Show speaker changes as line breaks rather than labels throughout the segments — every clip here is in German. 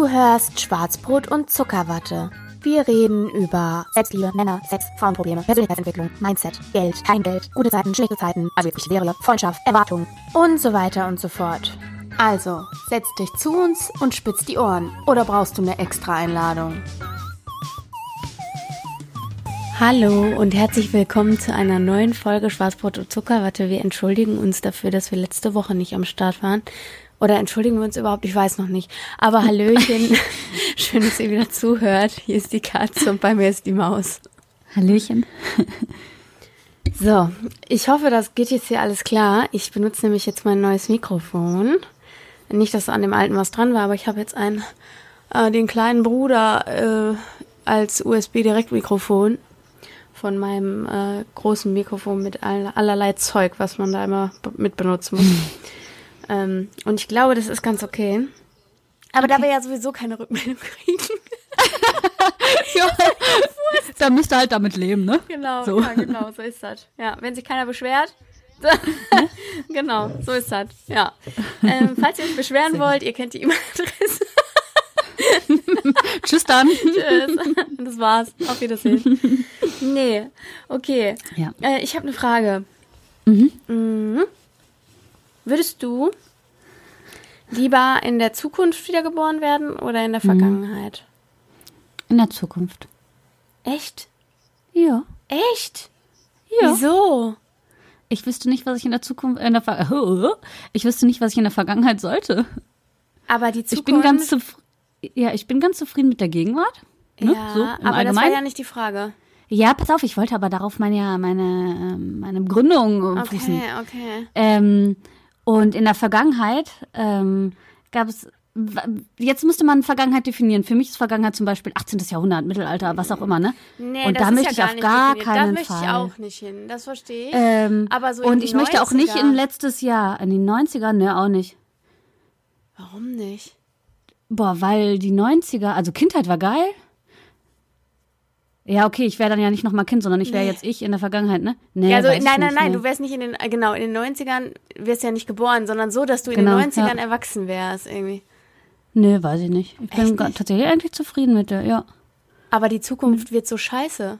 Du hörst Schwarzbrot und Zuckerwatte. Wir reden über Selbstliebe, Männer, Sex, Frauenprobleme, Persönlichkeitsentwicklung, Mindset, Geld, kein Geld, gute Zeiten, schlechte Zeiten, also wirklich Serie, Freundschaft, Erwartungen und so weiter und so fort. Also, setz dich zu uns und spitz die Ohren. Oder brauchst du eine extra Einladung? Hallo und herzlich willkommen zu einer neuen Folge Schwarzbrot und Zuckerwatte. Wir entschuldigen uns dafür, dass wir letzte Woche nicht am Start waren. Oder entschuldigen wir uns überhaupt? Ich weiß noch nicht. Aber Hallöchen. Schön, dass ihr wieder zuhört. Hier ist die Katze und bei mir ist die Maus.
Hallöchen.
So, ich hoffe, das geht jetzt hier alles klar. Ich benutze nämlich jetzt mein neues Mikrofon. Nicht, dass an dem alten was dran war, aber ich habe jetzt einen, äh, den kleinen Bruder äh, als USB-Direktmikrofon von meinem äh, großen Mikrofon mit all, allerlei Zeug, was man da immer mit benutzen muss. ähm, und ich glaube, das ist ganz okay. Aber okay. da wir ja sowieso keine Rückmeldung kriegen.
ja, da müsst ihr halt damit leben, ne?
Genau, so. ja, genau, so ist das. Ja, wenn sich keiner beschwert. genau, so ist das. Ja. Ähm, falls ihr euch beschweren wollt, ihr kennt die E-Mail-Adresse.
Tschüss dann.
Tschüss. Das war's. Auf Wiedersehen. Nee, okay. Ja. Äh, ich habe eine Frage. Mhm. Mhm. Würdest du lieber in der Zukunft wiedergeboren werden oder in der mhm. Vergangenheit?
In der Zukunft.
Echt?
Ja.
Echt? Ja. Wieso?
Ich wüsste nicht, was ich in der Zukunft, in der Ver ich wüsste nicht, was ich in der Vergangenheit sollte.
Aber die Zukunft.
Ich bin ganz zufrieden. Ja, ich bin ganz zufrieden mit der Gegenwart.
Ne? Ja, so, aber Allgemeinen. das war ja nicht die Frage.
Ja, pass auf, ich wollte aber darauf meine, meine, ähm, meine Begründung
okay, fußen. Okay, okay.
Ähm, und in der Vergangenheit ähm, gab es, jetzt müsste man Vergangenheit definieren. Für mich ist Vergangenheit zum Beispiel 18. Jahrhundert, Mittelalter, was auch immer, ne?
Nee,
und da möchte
ja
ich auf gar
definiert.
keinen
da
Fall.
Da möchte ich auch nicht hin, das verstehe ich.
Ähm,
aber so
und ich
90er.
möchte auch nicht in letztes Jahr, in die 90er, ne, auch nicht.
Warum nicht?
Boah, weil die 90er, also Kindheit war geil. Ja, okay, ich wäre dann ja nicht nochmal Kind, sondern ich wäre nee. jetzt ich in der Vergangenheit, ne?
Nee, ja, also, nein, nein, nein, nee. du wärst nicht in den, genau, in den 90ern wärst ja nicht geboren, sondern so, dass du genau, in den 90ern ja. erwachsen wärst, irgendwie.
Nee, weiß ich nicht. Ich bin
nicht?
tatsächlich eigentlich zufrieden mit der, ja.
Aber die Zukunft wird so scheiße.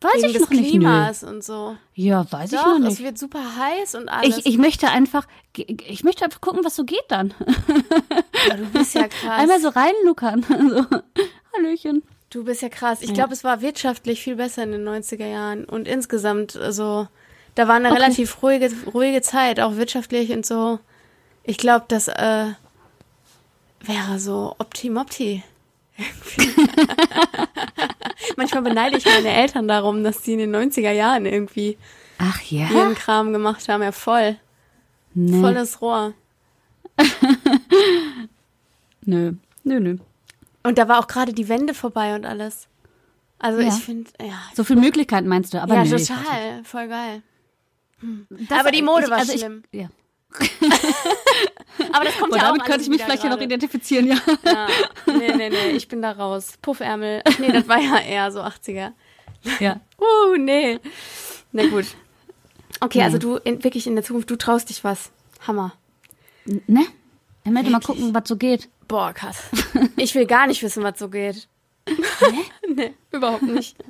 Weiß
Wegen
ich
des
noch nicht.
Klimas
nö.
und so.
Ja, weiß
Doch,
ich noch nicht.
es wird super heiß und alles.
Ich, ich möchte einfach, ich möchte einfach gucken, was so geht dann.
Ja, du bist ja krass.
Einmal so reinluckern. So. Hallöchen.
Du bist ja krass. Ich glaube, es war wirtschaftlich viel besser in den 90er Jahren. Und insgesamt, also, da war eine okay. relativ ruhige, ruhige Zeit, auch wirtschaftlich und so. Ich glaube, das äh, wäre so Optimopti. Manchmal beneide ich meine Eltern darum, dass die in den 90er Jahren irgendwie
Ach ja?
ihren Kram gemacht haben. Ja, voll. Nee. Volles Rohr.
nö, nö, nö.
Und da war auch gerade die Wende vorbei und alles. Also ja. ich finde, ja.
So viele Möglichkeiten meinst du, aber
Ja,
nö,
total. Voll geil. Hm. Aber die Mode
ich,
war
also
schlimm.
Ich, ja.
aber das kommt
Boah,
ja
damit
auch
könnte ich mich vielleicht
grade.
ja noch identifizieren, ja.
ja. Nee, nee, nee, ich bin da raus. Puffärmel. Ach nee, das war ja eher so 80er.
Ja.
uh, nee. Na gut. Okay, nee. also du in, wirklich in der Zukunft, du traust dich was. Hammer.
Ne? Ich möchte mal gucken, was so geht.
Boah, krass. Ich will gar nicht wissen, was so geht.
Nee?
nee, überhaupt nicht.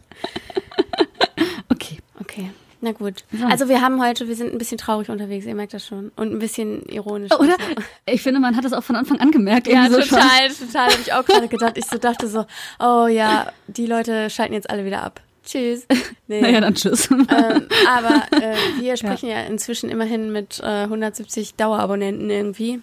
Okay.
Okay. Na gut. So. Also wir haben heute, wir sind ein bisschen traurig unterwegs, ihr merkt das schon. Und ein bisschen ironisch.
Oder?
So.
Ich finde, man hat das auch von Anfang an gemerkt.
Ja,
so
total,
schon.
total. Habe ich auch gerade gedacht. Ich so dachte so, oh ja, die Leute schalten jetzt alle wieder ab. Tschüss.
Nee. Naja, dann tschüss.
Ähm, aber äh, wir sprechen ja. ja inzwischen immerhin mit äh, 170 Dauerabonnenten irgendwie.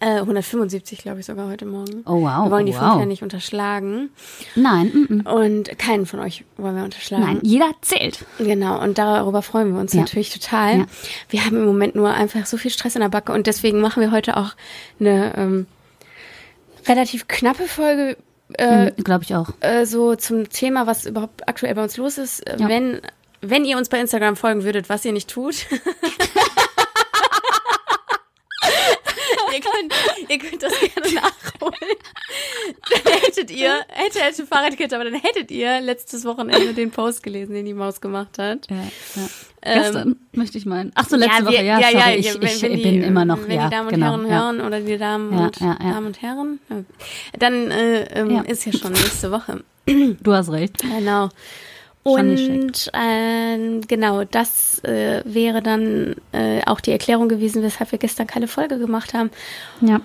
Äh, 175, glaube ich, sogar heute Morgen.
Oh, wow.
Wir wollen die
oh,
fünf
wow.
ja nicht unterschlagen.
Nein. Mm -mm.
Und keinen von euch wollen wir unterschlagen.
Nein, jeder zählt.
Genau, und darüber freuen wir uns
Ja.
natürlich total.
Ja.
Wir haben im Moment nur einfach so viel Stress in der Backe und deswegen machen wir heute auch eine ähm, relativ knappe Folge. Äh,
Mhm, Glaube ich auch.
äh, so zum Thema, was überhaupt aktuell bei uns los ist. Äh,
Ja.
Wenn, wenn ihr uns bei Instagram folgen würdet, was ihr nicht tut. ihr, könnt, das gerne nachholen. Dann hättet ihr, hätte, hätte Fahrradkette, aber dann hättet ihr letztes Wochenende den Post gelesen, den die Maus gemacht hat.
Ja, ja. Ähm, Gestern möchte ich meinen. Ach so, letzte
ja,
Woche, ja,
ja,
sorry,
ja,
ich, ich
die,
bin immer noch,
wenn
ja,
die Damen und
genau,
Herren hören oder die Damen und. Damen und Herren, dann äh, ähm, ist ja schon nächste Woche.
Du hast recht.
Genau. Und ähm, genau, das äh, wäre dann äh, auch die Erklärung gewesen, weshalb wir gestern keine Folge gemacht haben.
Ja.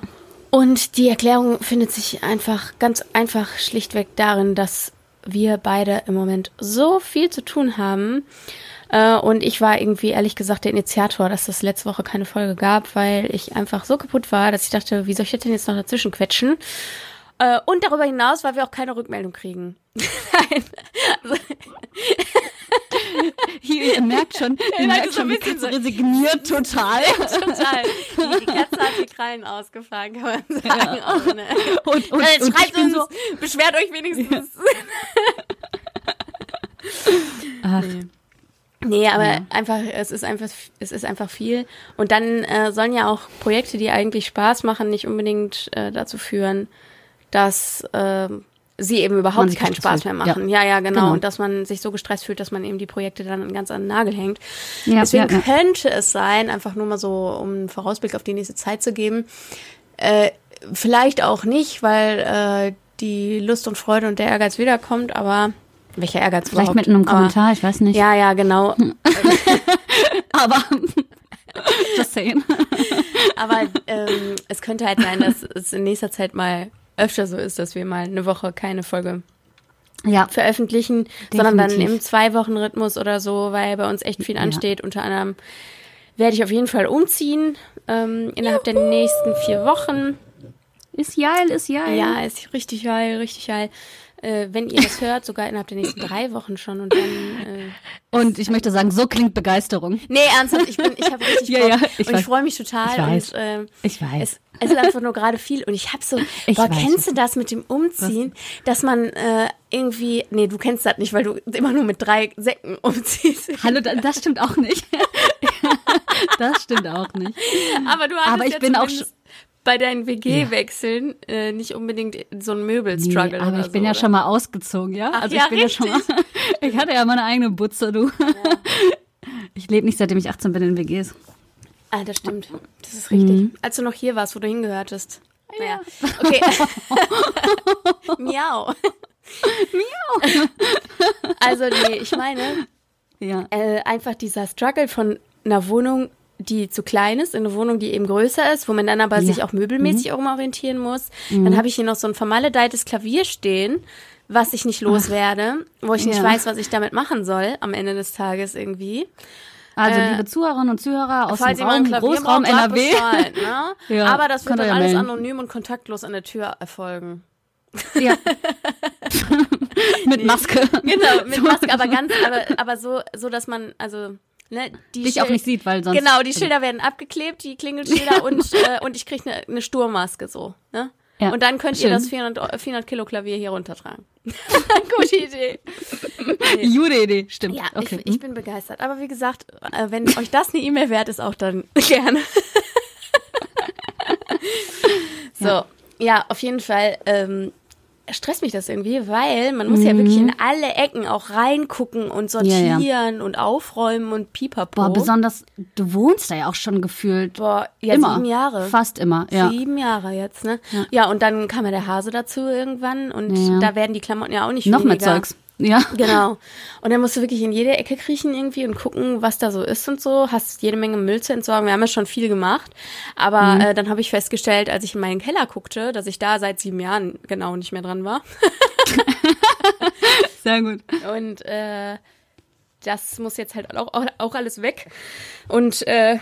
Und die Erklärung findet sich einfach ganz einfach schlichtweg darin, dass wir beide im Moment so viel zu tun haben. Äh, und ich war irgendwie ehrlich gesagt der Initiator, dass es letzte Woche keine Folge gab, weil ich einfach so kaputt war, dass ich dachte, wie soll ich das denn jetzt noch dazwischen quetschen? Äh, und darüber hinaus, weil wir auch keine Rückmeldung kriegen. Nein. Also,
Hier, ihr merkt schon, ihr
Ja,
merkt
so
schon, wie
bisschen
Katze resigniert total.
total. Die, die Katze hat die Krallen ausgefahren, kann man sagen. Auch, ne?
Und, und, und
schreibt uns,
so,
beschwert euch wenigstens.
ach,
Nee, aber
Ja.
einfach, es ist einfach, es ist einfach viel. Und dann äh, sollen ja auch Projekte, die eigentlich Spaß machen, nicht unbedingt äh, dazu führen, dass äh, sie eben überhaupt keinen Spaß mehr machen. Ja, ja, genau.
Genau.
Und dass man sich so gestresst fühlt, dass man eben die Projekte dann ganz an den Nagel hängt.
Ja,
Deswegen
ja, ja.
könnte es sein, einfach nur mal so, um einen Vorausblick auf die nächste Zeit zu geben, äh, vielleicht auch nicht, weil äh, die Lust und Freude und der Ehrgeiz wiederkommt, aber welcher Ehrgeiz
vielleicht
überhaupt?
mit einem
Aber-
Kommentar, ich weiß nicht.
Ja, ja, genau.
Aber, just saying.
Aber ähm, es könnte halt sein, dass es in nächster Zeit mal öfter so ist, dass wir mal eine Woche keine Folge
Ja,
veröffentlichen, sondern dann
Definitiv.
im Zwei-Wochen-Rhythmus oder so, weil bei uns echt viel
Ja.
ansteht. Unter anderem werde ich auf jeden Fall umziehen ähm, innerhalb der nächsten vier Wochen.
ist geil, ist geil.
Ja, ist richtig geil, richtig geil. Äh, wenn ihr das hört, sogar innerhalb der nächsten drei Wochen schon und dann. Äh,
Und ich möchte sagen, so klingt Begeisterung.
nee, ernsthaft, ich bin, ich habe richtig
Ja,
Bock
ja, ich
und ich
weiß.
freue mich total
Ich weiß.
und ähm,
Ich weiß.
Es, es ist einfach nur gerade viel und ich habe so,
Ich
boah, kennst
was
du das mit dem Umziehen, dass man äh, irgendwie, nee, du kennst das nicht, weil du immer nur mit drei Säcken umziehst.
Hallo, da- das stimmt auch nicht. das stimmt auch nicht.
Aber du hattest
Aber ich
ja
bin auch
bei deinen WG-Wechseln äh, nicht unbedingt so ein Möbelstruggle.
Nee, aber ich bin
so,
ja
oder?
schon mal ausgezogen, ja?
Ach
also
ja,
ich bin ja schon mal. Ich hatte ja meine eigene Butze, du. Ich lebe nicht, seitdem ich 18 bin in WGs.
Ah, das stimmt. Das ist richtig.
Mhm.
Als du noch hier warst, wo du hingehörtest. Naja. Okay. Miau. Miau. Also, nee, ich meine,
Ja.
äh, einfach dieser Struggle von einer Wohnung, die zu klein ist, in eine Wohnung, die eben größer ist, wo man dann aber
Ja. Mhm.
sich auch möbelmäßig auch mal orientieren muss. Dann habe ich hier noch so ein vermaledeites Klavier stehen, was ich nicht loswerde, wo ich nicht
Ja.
weiß, was ich damit machen soll am Ende des Tages irgendwie.
Also,
Äh,
liebe Zuhörerinnen und Zuhörer aus dem Raum, Großraum NRW.
Bescheid, ne?
Ja,
Aber das wird dann
ja
alles
melden.
anonym und kontaktlos an der Tür erfolgen.
Ja. Mit Maske.
Genau, mit Maske, aber ganz, aber, aber so, so, dass man, also, ne, die
Dich auch nicht sieht, weil sonst.
Genau, die Schilder werden abgeklebt, die Klingelschilder und, äh, und ich kriege eine ne Sturmmaske so, ne?
Ja,
Und dann könnt ihr
schön.
das 400, Eu- 400 Kilo Klavier hier runtertragen. Gute Idee.
Gute Idee, stimmt.
Ja,
okay. hm.
ich, ich bin begeistert. Aber wie gesagt, äh, wenn euch das eine E-Mail wert ist, auch dann gerne. so, ja. auf jeden Fall ähm, stresst mich das irgendwie, weil man muss ja wirklich in alle Ecken auch reingucken und
Mhm. Ja,
sortieren
ja.
und aufräumen und pipapo.
Boah, besonders, du wohnst da ja auch schon gefühlt.
Boah, ja,
immer.
sieben Jahre.
Fast immer, ja.
Sieben Jahre jetzt, ne? Ja. und dann kam ja der Hase dazu irgendwann und
Ja.
da werden die Klamotten ja auch nicht
Noch mehr
weniger.
Zeugs. Ja.
Genau. Und dann musst du wirklich in jede Ecke kriechen irgendwie und gucken, was da so ist und so. Hast jede Menge Müll zu entsorgen. Wir haben ja schon viel gemacht. Aber
Mhm.
äh, dann habe ich festgestellt, als ich in meinen Keller guckte, dass ich da seit sieben Jahren genau nicht mehr dran war.
Sehr gut.
Und äh, das muss jetzt halt auch, auch, alles weg. Und äh,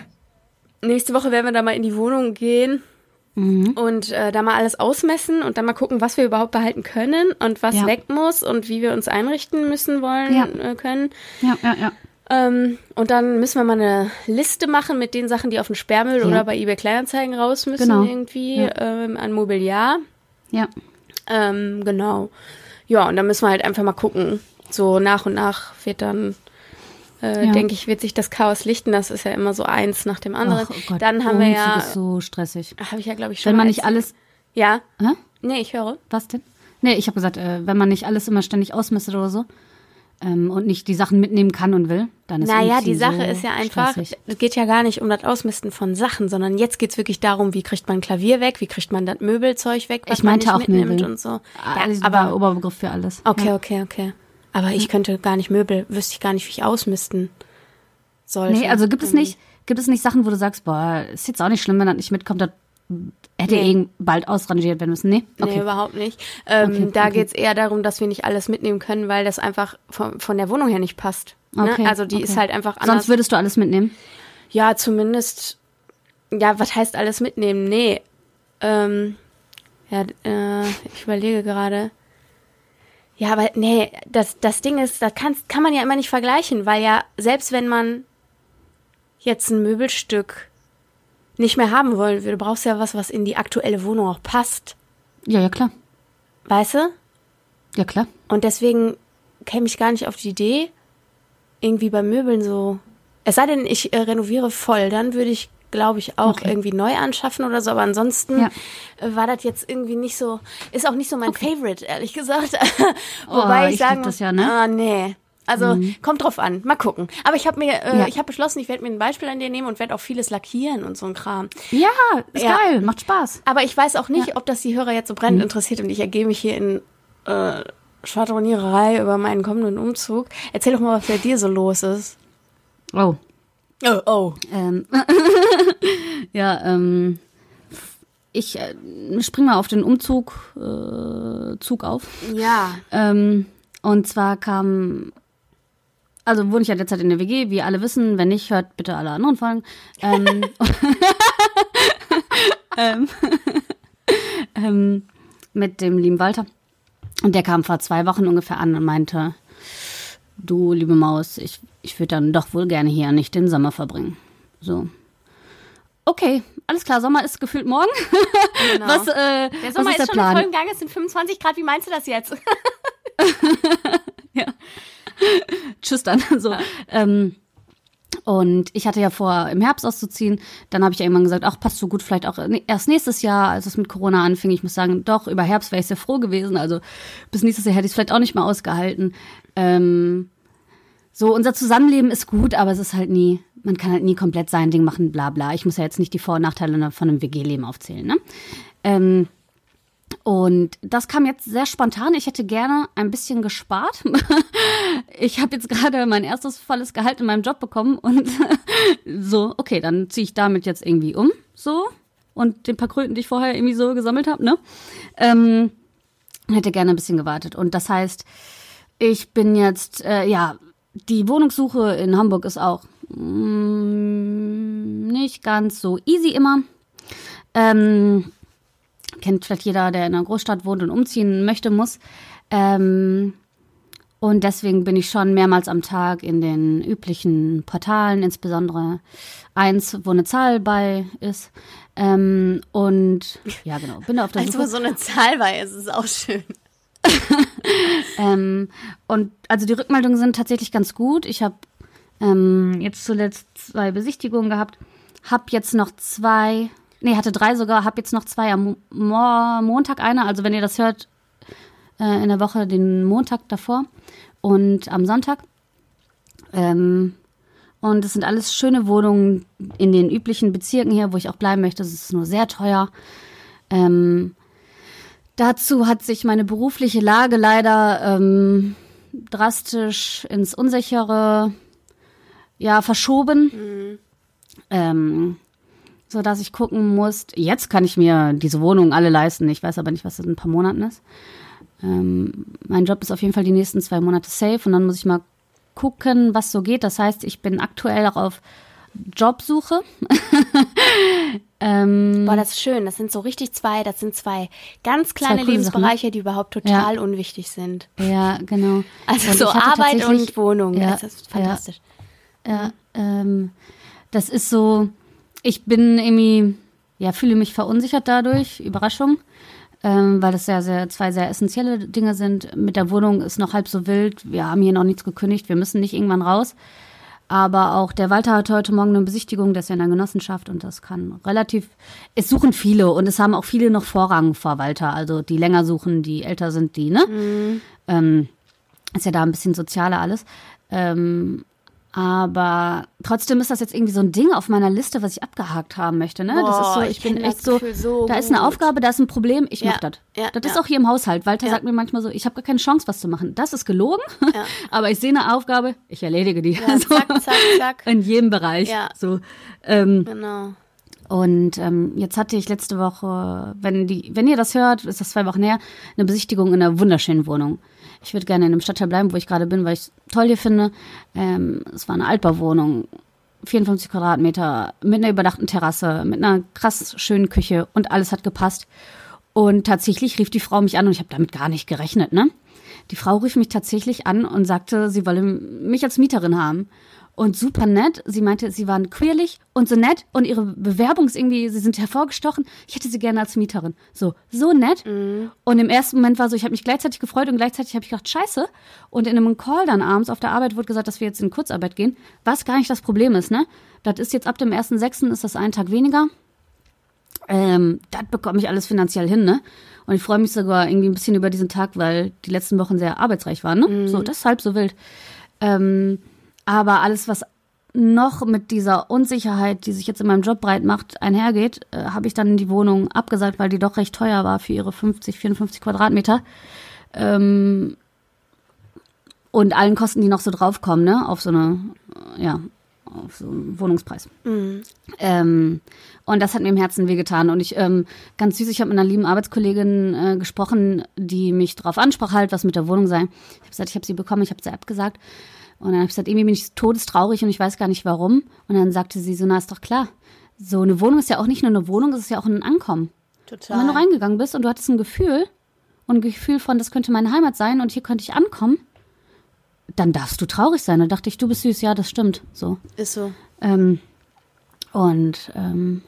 nächste Woche werden wir da mal in die Wohnung gehen
Mhm.
und äh, da mal alles ausmessen und dann mal gucken, was wir überhaupt behalten können und was
Ja.
weg muss und wie wir uns einrichten müssen wollen
Ja.
äh, können.
Ja, ja, ja.
Ähm, und dann müssen wir mal eine Liste machen mit den Sachen, die auf den Sperrmüll
Ja.
oder bei eBay Kleinanzeigen raus müssen
Genau.
irgendwie ähm, an Mobiliar.
Ja.
Ähm, genau. Ja, und dann müssen wir halt einfach mal gucken. So nach und nach wird dann äh,
Ja.
denke ich, wird sich das Chaos lichten. Das ist ja immer so eins nach dem anderen.
Oh Gott,
Dann haben wir
Umzug
ja,
ist so stressig.
habe ich ja glaube ich schon
Wenn man nicht alles.
Ja,
Hä?
nee, ich höre.
Was denn? Nee, ich habe gesagt, äh, wenn man nicht alles immer ständig ausmistet oder so ähm, und nicht die Sachen mitnehmen kann und will, dann ist
Naja, die Sache
so
ist ja einfach,
stressig.
es geht ja gar nicht um das Ausmisten von Sachen, sondern jetzt geht's wirklich darum, wie kriegt man Klavier weg, wie kriegt man das Möbelzeug weg, was
Ich meinte
man
auch
nicht mitnimmt
Möbel.
und so.
Alles
Ja,
aber
aber
Oberbegriff für alles.
okay,
Ja.
okay, okay. Aber ich könnte gar nicht Möbel, wüsste ich gar nicht, wie ich ausmisten sollte.
Nee, also gibt es nicht, gibt es nicht Sachen, wo du sagst, boah, ist jetzt auch nicht schlimm, wenn das nicht mitkommt, das hätte
Nee.
eh bald ausrangiert werden müssen. Nee?
Nee,
Okay.
überhaupt nicht. Ähm,
Okay,
da
okay.
geht's eher darum, dass wir nicht alles mitnehmen können, weil das einfach von, von der Wohnung her nicht passt. Ne?
Okay,
Also die ist halt einfach anders.
Sonst würdest du alles mitnehmen.
Ja, zumindest. Ja, was heißt alles mitnehmen? Nee. Ähm, ja, äh, ich überlege gerade. Ja, aber nee, das, das Ding ist, das kann, kann man ja immer nicht vergleichen, weil ja, selbst wenn man jetzt ein Möbelstück nicht mehr haben wollen würde, brauchst ja was, was in die aktuelle Wohnung auch passt.
Ja, ja, klar.
Weißt du?
Ja, klar.
Und deswegen käme ich gar nicht auf die Idee, irgendwie bei Möbeln so. Es sei denn, ich äh, renoviere voll, dann würde ich, glaube ich, auch
Okay.
irgendwie neu anschaffen oder so. Aber ansonsten
Ja.
äh, war das jetzt irgendwie nicht so, ist auch nicht so mein Favorite, ehrlich gesagt.
Oh,
Wobei ich
ich
sagen muss,
ja, ne? Mhm.
Ah, nee. Also kommt drauf an, mal gucken. Aber ich habe mir, äh,
Ja.
ich habe beschlossen, ich werde mir ein Beispiel an dir nehmen und werde auch vieles lackieren und so ein Kram.
Ja, ist
Ja.
geil, macht Spaß.
Aber ich weiß auch nicht, ob das die Hörer jetzt so brennend interessiert und ich ergebe mich hier in äh, Schwadroniererei über meinen kommenden Umzug. Erzähl doch mal, was bei dir so los ist.
Oh.
Oh, oh.
Ähm, ja, ähm, ich äh, spring mal auf den Umzug äh, Zug auf.
Ja.
Ähm, und zwar kam, also wohne ich ja derzeit in der WG, wie alle wissen. Wenn nicht, hört bitte alle anderen Folgen. Ähm, ähm, ähm, mit dem lieben Walter. Und der kam vor zwei Wochen ungefähr an und meinte, du, liebe Maus, ich, ich würde dann doch wohl gerne hier nicht den Sommer verbringen. So. Okay, alles klar, Sommer ist gefühlt morgen.
Genau.
Was, äh,
der
was
Sommer
ist
ist,
der
schon in
Plan?
vollen Gang, es sind 25 Grad. Wie meinst du das jetzt?
Tschüss dann. So. Ähm, und ich hatte ja vor, im Herbst auszuziehen. Dann habe ich ja irgendwann gesagt, ach, passt so gut, vielleicht auch ne- erst nächstes Jahr, als es mit Corona anfing. Ich muss sagen, doch, über Herbst wäre ich sehr froh gewesen. Also bis nächstes Jahr hätte ich es vielleicht auch nicht mehr ausgehalten. Ähm, so, unser Zusammenleben ist gut, aber es ist halt nie, man kann halt nie komplett sein Ding machen, bla bla. Ich muss ja jetzt nicht die Vor- und Nachteile von einem WG-Leben aufzählen, ne? Ähm, und das kam jetzt sehr spontan. Ich hätte gerne ein bisschen gespart. ich habe jetzt gerade mein erstes volles Gehalt in meinem Job bekommen und so, okay, dann ziehe ich damit jetzt irgendwie um, so. Und den paar Kröten, die ich vorher irgendwie so gesammelt habe, ne? Ähm, hätte gerne ein bisschen gewartet. Und das heißt, ich bin jetzt, äh, ja, die Wohnungssuche in Hamburg ist auch mm, nicht ganz so easy immer. Ähm, kennt vielleicht jeder, der in einer Großstadt wohnt und umziehen möchte, muss. Ähm, und deswegen bin ich schon mehrmals am Tag in den üblichen Portalen, insbesondere eins, wo eine Zahl bei ist. Ähm, und ja, genau, bin auf der
Also
Suche.
so eine Zahl bei ist, ist auch schön.
Ähm, und also die Rückmeldungen sind tatsächlich ganz gut. Ich habe ähm, jetzt zuletzt zwei Besichtigungen gehabt, habe jetzt noch zwei, nee, hatte drei sogar, habe jetzt noch zwei am Mo Montag eine. Also wenn ihr das hört, äh, in der Woche den Montag davor und am Sonntag. Ähm, und es sind alles schöne Wohnungen in den üblichen Bezirken hier, wo ich auch bleiben möchte. Es ist nur sehr teuer. Ähm, Dazu hat sich meine berufliche Lage leider ähm, drastisch ins Unsichere ja, verschoben. Ähm, so dass ich gucken muss, jetzt kann ich mir diese Wohnungen alle leisten. Ich weiß aber nicht, was das in ein paar Monaten ist. Ähm, mein Job ist auf jeden Fall die nächsten zwei Monate safe und dann muss ich mal gucken, was so geht. Das heißt, ich bin aktuell auch auf Jobsuche. ähm,
Boah, das ist schön. Das sind so richtig zwei, das sind zwei ganz kleine
coole
Lebensbereiche, die überhaupt total unwichtig sind.
Ja, genau.
Also
Und
so Arbeit und Wohnung.
Ja,
das ist fantastisch.
Ja, ähm, das ist so, ich bin irgendwie, ja, fühle mich verunsichert dadurch, Überraschung, ähm, weil das sehr, sehr, zwei sehr essentielle Dinge sind. Mit der Wohnung ist noch halb so wild, wir haben hier noch nichts gekündigt, wir müssen nicht irgendwann raus. Aber auch der Walter hat heute Morgen eine Besichtigung, der ist ja in der Genossenschaft und das kann relativ. Es suchen viele und es haben auch viele noch Vorrang vor Walter. Also die länger suchen, die älter sind, die, ne?
Mhm.
Ähm, ist ja da ein bisschen sozialer alles. Ähm, aber trotzdem ist das jetzt irgendwie so ein Ding auf meiner Liste, was ich abgehakt haben möchte. Ne? das ist
Boah,
so,
ich
ich bin echt so,
so
da ist eine. Aufgabe, da ist ein Problem, ich
Ja,
mach das.
ja,
das ist
ja.
auch hier im Haushalt. Walter
Ja.
sagt mir manchmal so, ich habe gar keine Chance, was zu machen. Das ist gelogen, aber ich sehe eine Aufgabe, ich erledige die.
Ja,
So.
zack, zack, zack.
In jedem Bereich.
Ja.
So. Ähm,
Genau.
und ähm, jetzt hatte ich letzte Woche, wenn die, wenn ihr das hört, ist das zwei Wochen her, eine Besichtigung in einer wunderschönen Wohnung. Ich würde gerne in dem Stadtteil bleiben, wo ich gerade bin, weil ich es toll hier finde. Ähm, es war eine Altbauwohnung, 54 Quadratmeter, mit einer überdachten Terrasse, mit einer krass schönen Küche und alles hat gepasst. Und tatsächlich rief die Frau mich an und ich habe damit gar nicht gerechnet, ne? Die Frau rief mich tatsächlich an und sagte, sie wolle mich als Mieterin haben. Und super nett. Sie meinte, sie waren queerlich und so nett und ihre Bewerbung ist irgendwie, sie sind hervorgestochen. Ich hätte sie gerne als Mieterin. So, so nett. Und im ersten Moment war so, ich habe mich gleichzeitig gefreut und gleichzeitig habe ich gedacht, scheiße. Und in einem Call dann abends auf der Arbeit wurde gesagt, dass wir jetzt in Kurzarbeit gehen, was gar nicht das Problem ist, ne? Das ist jetzt ab dem 1.6. ist das ein Tag weniger. Ähm, das bekomme ich alles finanziell hin, ne? Und ich freue mich sogar irgendwie ein bisschen über diesen Tag, weil die letzten Wochen sehr arbeitsreich waren, ne? So, deshalb so wild. Ähm, aber alles, was noch mit dieser Unsicherheit, die sich jetzt in meinem Job breit macht, einhergeht, äh, habe ich dann die Wohnung abgesagt, weil die doch recht teuer war für ihre 50, 54 Quadratmeter. Ähm, und allen Kosten, die noch so draufkommen, ne, auf so eine, äh, ja, auf so einen Wohnungspreis. Ähm, und das hat mir im Herzen wehgetan. Und ich, ähm, ganz süß, ich habe mit einer lieben Arbeitskollegin äh, gesprochen, die mich darauf ansprach, halt, was mit der Wohnung sei. Ich habe gesagt, ich habe sie bekommen, ich habe sie abgesagt. Und dann habe ich gesagt, irgendwie bin ich todestraurig und ich weiß gar nicht warum. Und dann sagte sie so, na, ist doch klar. So eine Wohnung ist ja auch nicht nur eine Wohnung, es ist ja auch ein Ankommen. Und wenn du
Total.
reingegangen bist und du hattest ein Gefühl und ein Gefühl von, das könnte meine Heimat sein und hier könnte ich ankommen, dann darfst du traurig sein. Da dachte ich, du bist süß, ja, das stimmt. So.
Ist so.
Ähm, und ähm,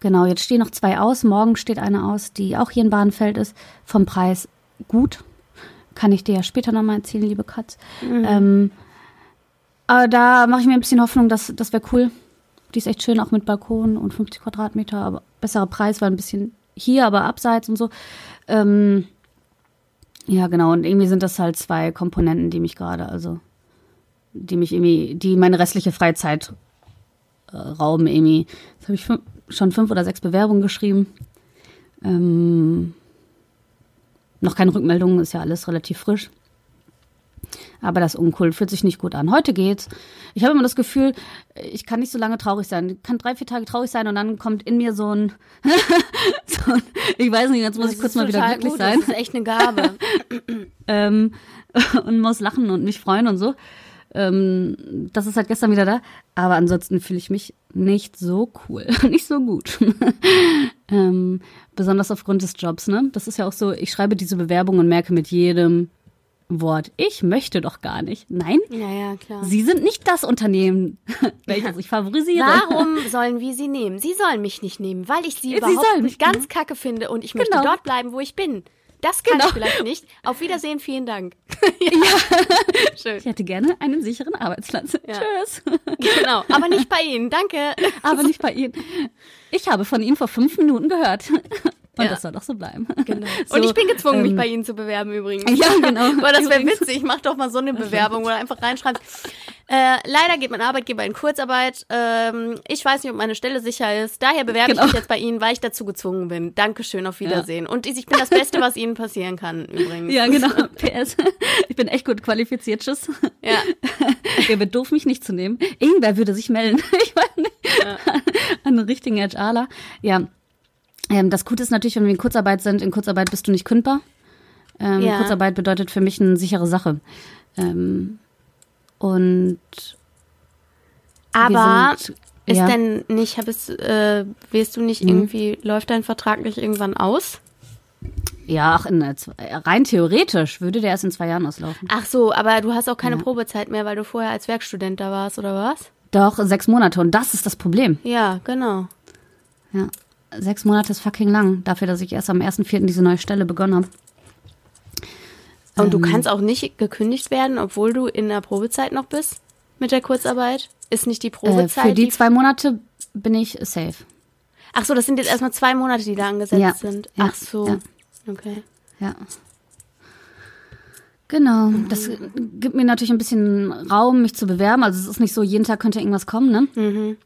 genau, jetzt stehen noch zwei aus. Morgen steht eine aus, die auch hier in Bahnfeld ist. Vom Preis gut. Kann ich dir ja später nochmal erzählen, liebe Katz. Ähm, aber da mache ich mir ein bisschen Hoffnung, dass das wäre cool. Die ist echt schön, auch mit Balkon und 50 Quadratmeter, aber besserer Preis, weil ein bisschen hier, aber abseits und so. Ähm, ja, genau. Und irgendwie sind das halt zwei Komponenten, die mich gerade, also die mich irgendwie, die meine restliche Freizeit äh, rauben, irgendwie. Jetzt habe ich schon fünf oder sechs Bewerbungen geschrieben. Ähm, noch keine Rückmeldungen, ist ja alles relativ frisch. Aber das uncool, fühlt sich nicht gut an. Heute geht's. Ich habe immer das Gefühl, ich kann nicht so lange traurig sein. Ich kann drei, vier Tage traurig sein und dann kommt in mir so ein, so ein ich weiß nicht, jetzt muss
Das
ich kurz mal wieder glücklich
gut.
sein
Das ist echt eine Gabe.
ähm, und muss lachen und mich freuen und so. Ähm, das ist halt gestern wieder da. Aber ansonsten fühle ich mich nicht so cool, nicht so gut. ähm, besonders aufgrund des Jobs, ne? Das ist ja auch so, ich schreibe diese Bewerbung und merke mit jedem Wort, ich möchte doch gar nicht. Nein,
ja, ja, klar.
Sie sind nicht das Unternehmen, welches ich favorisiere.
Warum sollen wir sie nehmen? Sie sollen mich nicht nehmen, weil ich sie,
Sie
überhaupt ganz kacke finde und ich möchte
Genau.
dort bleiben, wo ich bin. Das kann
Genau.
ich vielleicht nicht. Auf Wiedersehen, vielen Dank. ja. Schön.
Ich hätte gerne einen sicheren Arbeitsplatz.
Ja.
Tschüss.
Genau. Aber nicht bei Ihnen. Danke.
Aber nicht bei Ihnen. Ich habe von Ihnen vor fünf Minuten gehört. Und
Ja.
das soll doch so bleiben.
Genau.
So,
und ich bin gezwungen, mich
ähm,
bei Ihnen zu bewerben übrigens.
Ja, genau.
Weil das wäre witzig. Mach doch mal so eine Bewerbung, wo du einfach reinschreibst. Äh, leider geht mein Arbeitgeber in Kurzarbeit. Ähm, ich weiß nicht, ob meine Stelle sicher ist. Daher bewerbe
Genau.
ich mich jetzt bei Ihnen, weil ich dazu gezwungen bin. Dankeschön, auf Wiedersehen. Und ich bin das Beste, was Ihnen passieren kann, übrigens.
Ja, genau. PS. Ich bin echt gut qualifiziert. Tschüss.
Ja.
Ihr wird doof, mich nicht zu nehmen. Irgendwer würde sich melden. Ich weiß nicht. An einen richtigen HRler. Ja. Ähm, das Gute ist natürlich, wenn wir in Kurzarbeit sind, in Kurzarbeit bist du nicht kündbar. Ähm,
Ja.
Kurzarbeit bedeutet für mich eine sichere Sache. Ähm, und
Aber
sind,
ist
ja.
denn nicht, hab es, äh, weißt du nicht irgendwie, läuft dein Vertrag nicht irgendwann aus?
Ja, ach, in, rein theoretisch würde der erst in zwei Jahren auslaufen.
Ach so, aber du hast auch keine
Ja.
Probezeit mehr, weil du vorher als Werkstudent da warst, oder was?
Doch, sechs Monate. Und das ist das Problem.
Ja, genau.
Ja. Sechs Monate ist fucking lang. Dafür, dass ich erst am 1.4. diese neue Stelle begonnen habe.
Und
Ähm.
du kannst auch nicht gekündigt werden, obwohl du in der Probezeit noch bist? mit der Kurzarbeit? Ist nicht die
Äh,
Probezeit?
für die zwei Monate bin ich safe.
Ach so, das sind jetzt erstmal zwei Monate, die da angesetzt
Ja.
sind.
Ja.
Ach so.
Ja.
Okay.
Ja. Genau, das gibt mir natürlich ein bisschen Raum, mich zu bewerben. Also es ist nicht so, jeden Tag könnte irgendwas kommen, ne?
Mhm.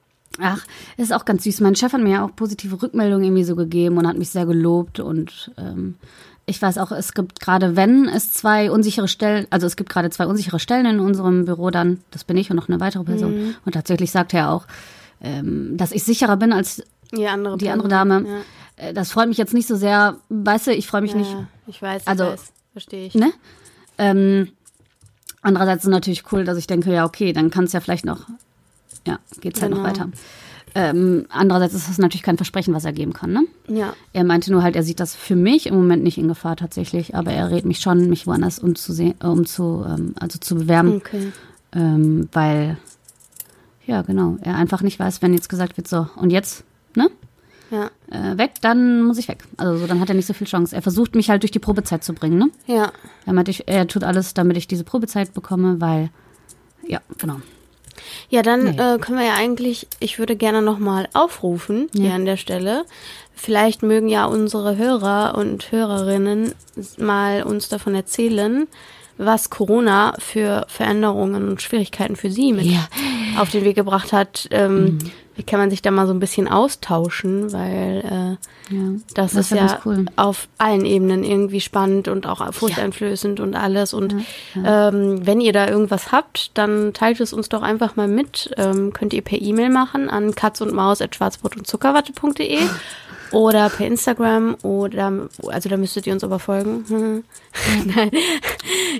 Ach, es ist auch ganz süß. Mein Chef hat mir ja auch positive Rückmeldungen irgendwie so gegeben und hat mich sehr gelobt. Und ähm, ich weiß auch, es gibt gerade, wenn es zwei unsichere Stellen, also es gibt gerade zwei unsichere Stellen in unserem Büro, dann, das bin ich und noch eine weitere Person.
Mhm.
Und tatsächlich sagt er auch, ähm, dass ich sicherer bin als
Die andere,
die andere Dame.
Ja.
Äh, Das freut mich jetzt nicht so sehr. Weißt du, ich freue mich
Ja,
nicht
ja, ich weiß,
Also-
weiß. Verstehe ich.
ne? Ähm, andererseits ist es natürlich cool, dass ich denke, ja, okay, dann kann es ja vielleicht noch, ja, geht's halt noch
Genau.
weiter. Ähm, andererseits ist das natürlich kein Versprechen, was er geben kann, ne?
Ja.
Er meinte nur halt, er sieht das für mich im Moment nicht in Gefahr tatsächlich, aber er rät mich schon, mich woanders umzusehen, äh, um zu, ähm, also zu bewerben,
Okay.
ähm, weil, ja, genau, er einfach nicht weiß, wenn jetzt gesagt wird, so, und jetzt, ne?
Ja.
Äh, weg, dann muss ich weg. Also so, dann hat er nicht so viel Chance. Er versucht mich halt durch die Probezeit zu bringen, ne?
Ja.
Er meinte, ich, er tut alles, damit ich diese Probezeit bekomme, weil, ja, genau.
Ja, dann
Nee.
äh, können wir ja eigentlich, ich würde gerne nochmal aufrufen hier
Ja.
an der Stelle. Vielleicht mögen ja unsere Hörer und Hörerinnen mal uns davon erzählen, was Corona für Veränderungen und Schwierigkeiten für sie mit
Ja.
auf den Weg gebracht hat. Ähm, Wie kann man sich da mal so ein bisschen austauschen, weil äh,
Ja.
das,
Das
ist ja
cool.
auf allen Ebenen irgendwie spannend und auch furchteinflößend und alles. Und Ähm, wenn ihr da irgendwas habt, dann teilt es uns doch einfach mal mit. Ähm, könnt ihr per E-Mail machen an katzundmaus.schwarzbrot und Zuckerwatte.de oder per Instagram oder, also da müsstet ihr uns aber folgen. Nein,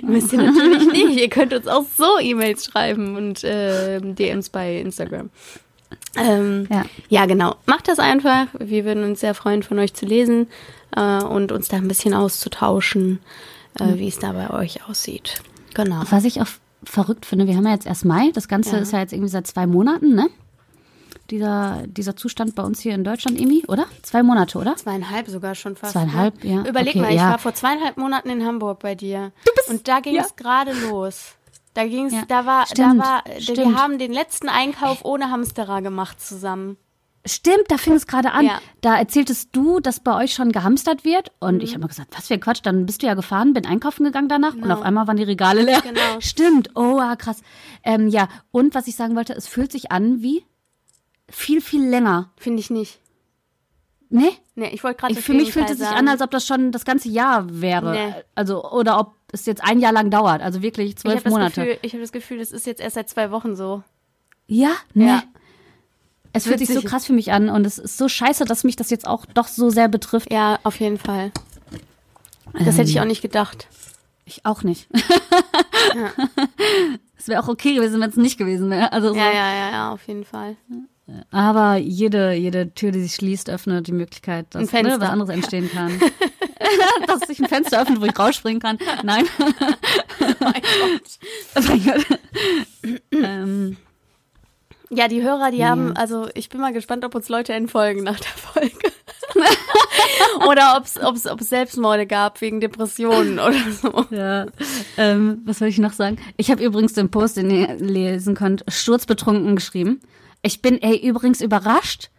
müsst ihr natürlich nicht. Ihr könnt uns auch so E-Mails schreiben und ähm, DMs bei Instagram. Ähm,
Ja.
ja, genau. Macht das einfach. Wir würden uns sehr freuen, von euch zu lesen äh, und uns da ein bisschen auszutauschen, äh, wie es da bei euch aussieht. Genau.
Was ich auch verrückt finde, wir haben ja jetzt erst Mai, das Ganze
Ja.
ist ja jetzt irgendwie seit zwei Monaten, ne? Dieser, dieser Zustand bei uns hier in Deutschland irgendwie, oder? Zwei Monate, oder?
Zweieinhalb sogar schon fast.
Zweieinhalb,
ne?
ja.
Überleg
Okay,
mal, ich
ja.
war vor zweieinhalb Monaten in Hamburg bei dir. und da ging es gerade los. Da ging es,
Ja,
da war,
stimmt,
da war, wir
stimmt.
haben den letzten Einkauf ohne Hamsterer gemacht zusammen.
Stimmt, da fing es gerade an.
Ja.
Da erzähltest du, dass bei euch schon gehamstert wird. Und
Mhm.
ich habe mal gesagt, was für ein Quatsch. Dann bist du ja gefahren, bin einkaufen gegangen danach und auf einmal waren die Regale leer.
Genau.
Stimmt. Oh, ah, krass. Ähm, ja, und was ich sagen wollte, es fühlt sich an wie viel, viel länger.
Finde ich nicht.
Ne?
Nee, ich wollte gerade
Ich, für mich fühlt es sich an, als ob das schon das ganze Jahr wäre.
Nee.
Also, oder ob es jetzt ein Jahr lang dauert. Also wirklich
ich
zwölf
habe das,
Monate.
Gefühl, ich hab das Gefühl, das ist jetzt erst seit zwei Wochen so.
Ja? Nee.
Ja.
Es fühlt sich so krass für mich an und es ist so scheiße, dass mich das jetzt auch doch so sehr betrifft.
Ja, auf jeden Fall. Das hätte ich auch nicht gedacht.
Ich auch nicht. Es wäre auch okay gewesen, wenn es nicht gewesen wäre. Also so.
Ja, ja, ja, ja, auf jeden Fall.
Aber jede, jede Tür, die sich schließt, öffnet die Möglichkeit,
Ein
dass
Fenster.
ne, was anderes entstehen kann. dass sich ein Fenster öffnet, wo ich rausspringen kann. Nein. Oh mein Gott. ähm,
Ja, die Hörer, die haben, also ich bin mal gespannt, ob uns Leute entfolgen nach der Folge. oder ob es ob's, ob's Selbstmorde gab wegen Depressionen oder so.
ja. Ähm, was soll ich noch sagen? Ich habe übrigens den Post, den ihr lesen könnt, sturzbetrunken geschrieben. Ich bin ey, übrigens überrascht,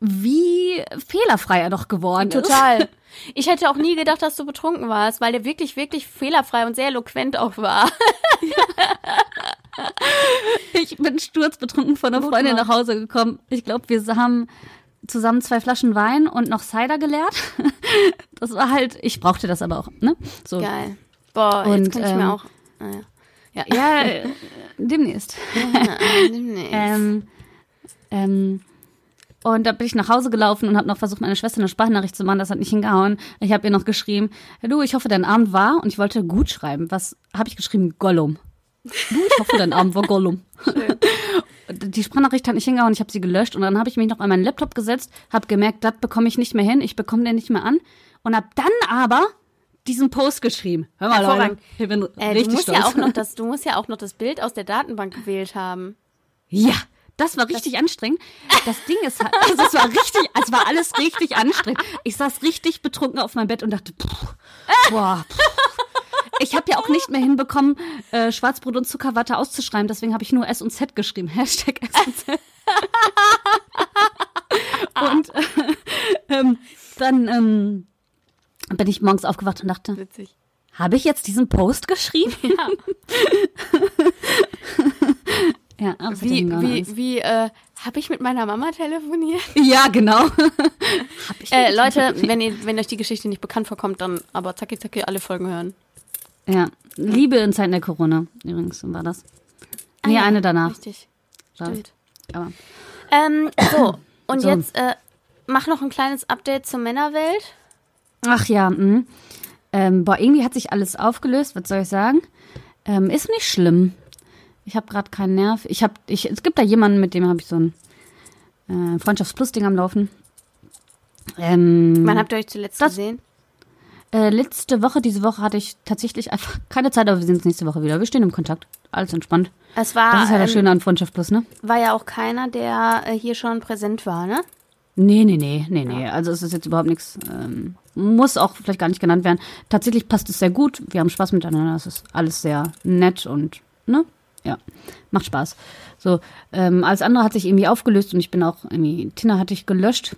wie fehlerfrei er doch geworden ist.
Total. Ich hätte auch nie gedacht, dass du betrunken warst, weil der wirklich, wirklich fehlerfrei und sehr eloquent auch war.
Ich bin sturzbetrunken von einer
Gut
Freundin nach Hause gekommen. Ich glaube, wir haben zusammen zwei Flaschen Wein und noch Cider geleert. Das war halt, ich brauchte das aber auch, ne? So.
Geil. Boah,
Und,
jetzt könnte ich mir
ähm,
auch. Naja. Ja,
Ja, äh, demnächst.
demnächst.
Ähm, ähm, und da bin ich nach Hause gelaufen und habe noch versucht, meine Schwester eine Sprachnachricht zu machen. Das hat nicht hingehauen. Ich habe ihr noch geschrieben, du, ich hoffe, dein Abend war. Und ich wollte gut schreiben. Was habe ich geschrieben? Gollum. Du, ich hoffe, dein Abend war Gollum. Die Sprachnachricht hat nicht hingehauen. Ich habe sie gelöscht. Und dann habe ich mich noch an meinen Laptop gesetzt, habe gemerkt, das bekomme ich nicht mehr hin. Ich bekomme den nicht mehr an. Und habe dann aber diesen Post geschrieben. Hör mal, Leute, ich bin
äh,
richtig
du musst
stolz.
ja auch noch das, du musst ja auch noch das Bild aus der Datenbank gewählt haben.
Ja, das war richtig anstrengend. Das Ding ist halt, also es war richtig, es war alles richtig anstrengend. Ich saß richtig betrunken auf meinem Bett und dachte, pff, boah, pff. ich habe ja auch nicht mehr hinbekommen, äh, Schwarzbrot und Zuckerwatte auszuschreiben. Deswegen habe ich nur S und Z geschrieben. Hashtag S und Z. und äh, ähm, dann ähm, bin ich morgens aufgewacht und dachte,
Witzig.
habe ich jetzt diesen Post geschrieben?
Ja.
Ja, hat
Wie, wie, wie, äh, habe ich mit meiner Mama telefoniert?
Ja, genau.
Äh, Leute, wenn, ihr, wenn euch die Geschichte nicht bekannt vorkommt, dann aber zacki zacki alle Folgen hören.
Ja, Liebe in Zeiten der Corona, übrigens, war das. Nee,
Ah ja,
eine danach.
Richtig. Stimmt.
Aber
Ähm, so, und
So.
jetzt äh, mach noch ein kleines Update zur Männerwelt.
Ach ja, mh. ähm, boah, irgendwie hat sich alles aufgelöst, was soll ich sagen? Ähm, ist nicht schlimm. Ich habe gerade keinen Nerv. Ich habe, ich, es gibt da jemanden, mit dem habe ich so ein äh, Freundschaftsplus-Ding am Laufen. Ähm,
Wann habt ihr euch zuletzt
Das-
gesehen?
äh, letzte Woche, diese Woche hatte ich tatsächlich einfach keine Zeit, aber wir sehen uns nächste Woche wieder. Wir stehen im Kontakt. Alles entspannt.
Es war,
Das ist ja das
ähm,
Schöne an Freundschaft Plus, ne?
war ja auch keiner, der äh, hier schon präsent war, ne?
Nee, nee, nee, nee, nee. Also es ist jetzt überhaupt nichts, ähm, muss auch vielleicht gar nicht genannt werden. Tatsächlich passt es sehr gut. Wir haben Spaß miteinander. Es ist alles sehr nett und, ne? Ja, macht Spaß. So, ähm, alles andere hat sich irgendwie aufgelöst und ich bin auch irgendwie, Tina hatte ich gelöscht.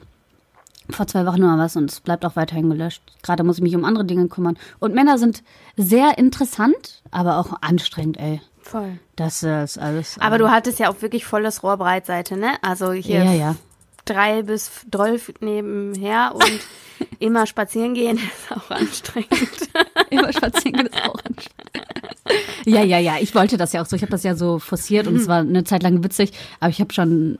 Vor zwei Wochen nur was und es bleibt auch weiterhin gelöscht. Gerade muss ich mich um andere Dinge kümmern. Und Männer sind sehr interessant, aber auch anstrengend, ey.
Voll.
Das ist alles.
Aber du hattest ja auch wirklich volles Rohr Breitseite, ne? Also hier
Ja, ja.
drei bis zwölf nebenher und immer spazieren gehen ist auch anstrengend.
Immer spazieren geht ist auch anstrengend. Ja, ja, ja. Ich wollte das ja auch so. Ich habe das ja so forciert und es war eine Zeit lang witzig. Aber ich habe schon